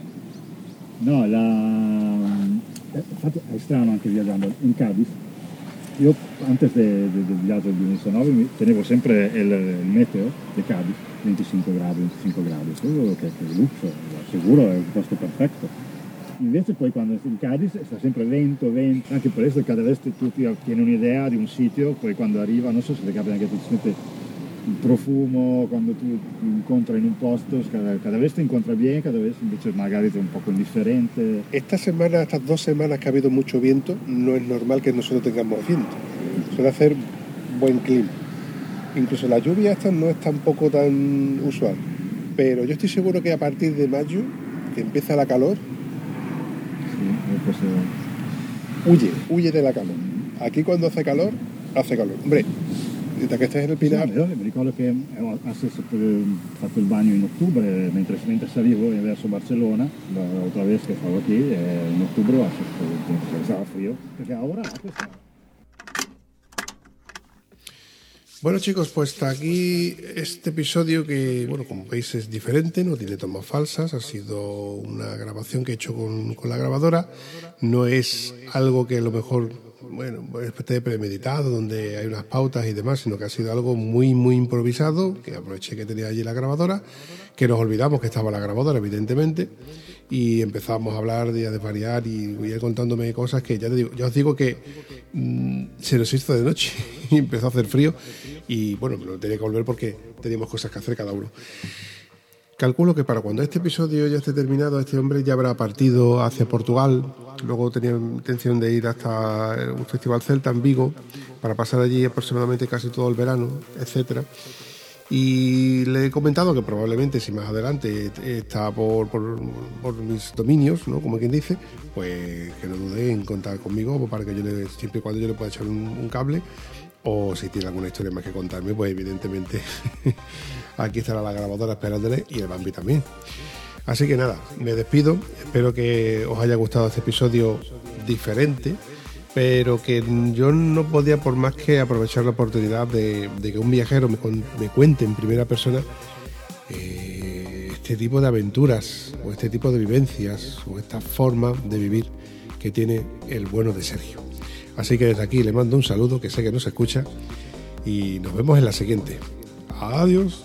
No, la... eh, infatti è strano anche viaggiando in Cadiz. Io antes de- de- del viaggio del 2019 mi tenevo sempre il, il meteo di Cadiz, 25 gradi, 25 gradi, quello che, che lusso, sicuro è un posto perfetto. Invece poi quando in Cadiz sta sempre vento, vento, anche per questo cada vez tu ti tieni un'idea di un sitio, poi quando arriva, non so se ti capita anche sente il profumo quando tu incontri in un posto, cada, cada vez te encuentras bien, cada vez invece magari un poco indifferente. Esta semana, estas dos semanas que ha habido mucho viento, no es normal que nosotros tengamos viento. Suele hacer buen clima. Incluso la lluvia esta no es tampoco tan usual. Pero yo estoy seguro que a partir de mayo, que empieza la calor, questo- huye, huye de la calor. Aquí cuando hace calor, hace calor. Hombre, que estés en el Sì, io mi ricordo che ho stesso fatto il bagno in ottobre mentre, mentre salivo verso Barcellona, la otra vez che stavo qui, in ottobre stava frío, perché ora questa Bueno chicos, pues hasta aquí este episodio que, bueno, como veis es diferente, no tiene tomas falsas, ha sido una grabación que he hecho con, con la grabadora, no es algo que a lo mejor, bueno, esté premeditado, donde hay unas pautas y demás, sino que ha sido algo muy, muy improvisado, que aproveché que tenía allí la grabadora, que nos olvidamos que estaba la grabadora, evidentemente, y empezamos a hablar de, a desvariar y voy a ir contándome cosas que ya, te digo, ya os digo que mm, se nos hizo de noche [laughs] y empezó a hacer frío y bueno, me lo tenía que volver porque teníamos cosas que hacer cada uno. Calculo que para cuando este episodio ya esté terminado, este hombre ya habrá partido hacia Portugal. Luego tenía intención de ir hasta un festival celta en Vigo para pasar allí aproximadamente casi todo el verano, etcétera. Y le he comentado que probablemente si más adelante está por, por, por mis dominios, ¿no? como quien dice, pues que no dude en contar conmigo para que yo le, siempre y cuando yo le pueda echar un, un cable o si tiene alguna historia más que contarme, pues evidentemente [laughs] aquí estará la grabadora esperándole y el Bambi también. Así que nada, me despido. Espero que os haya gustado este episodio diferente, pero que yo no podía por más que aprovechar la oportunidad de, que un viajero me cuente en primera persona eh, este tipo de aventuras o este tipo de vivencias o esta forma de vivir que tiene el bueno de Sergio. Así que desde aquí le mando un saludo que sé que no se escucha y nos vemos en la siguiente. Adiós.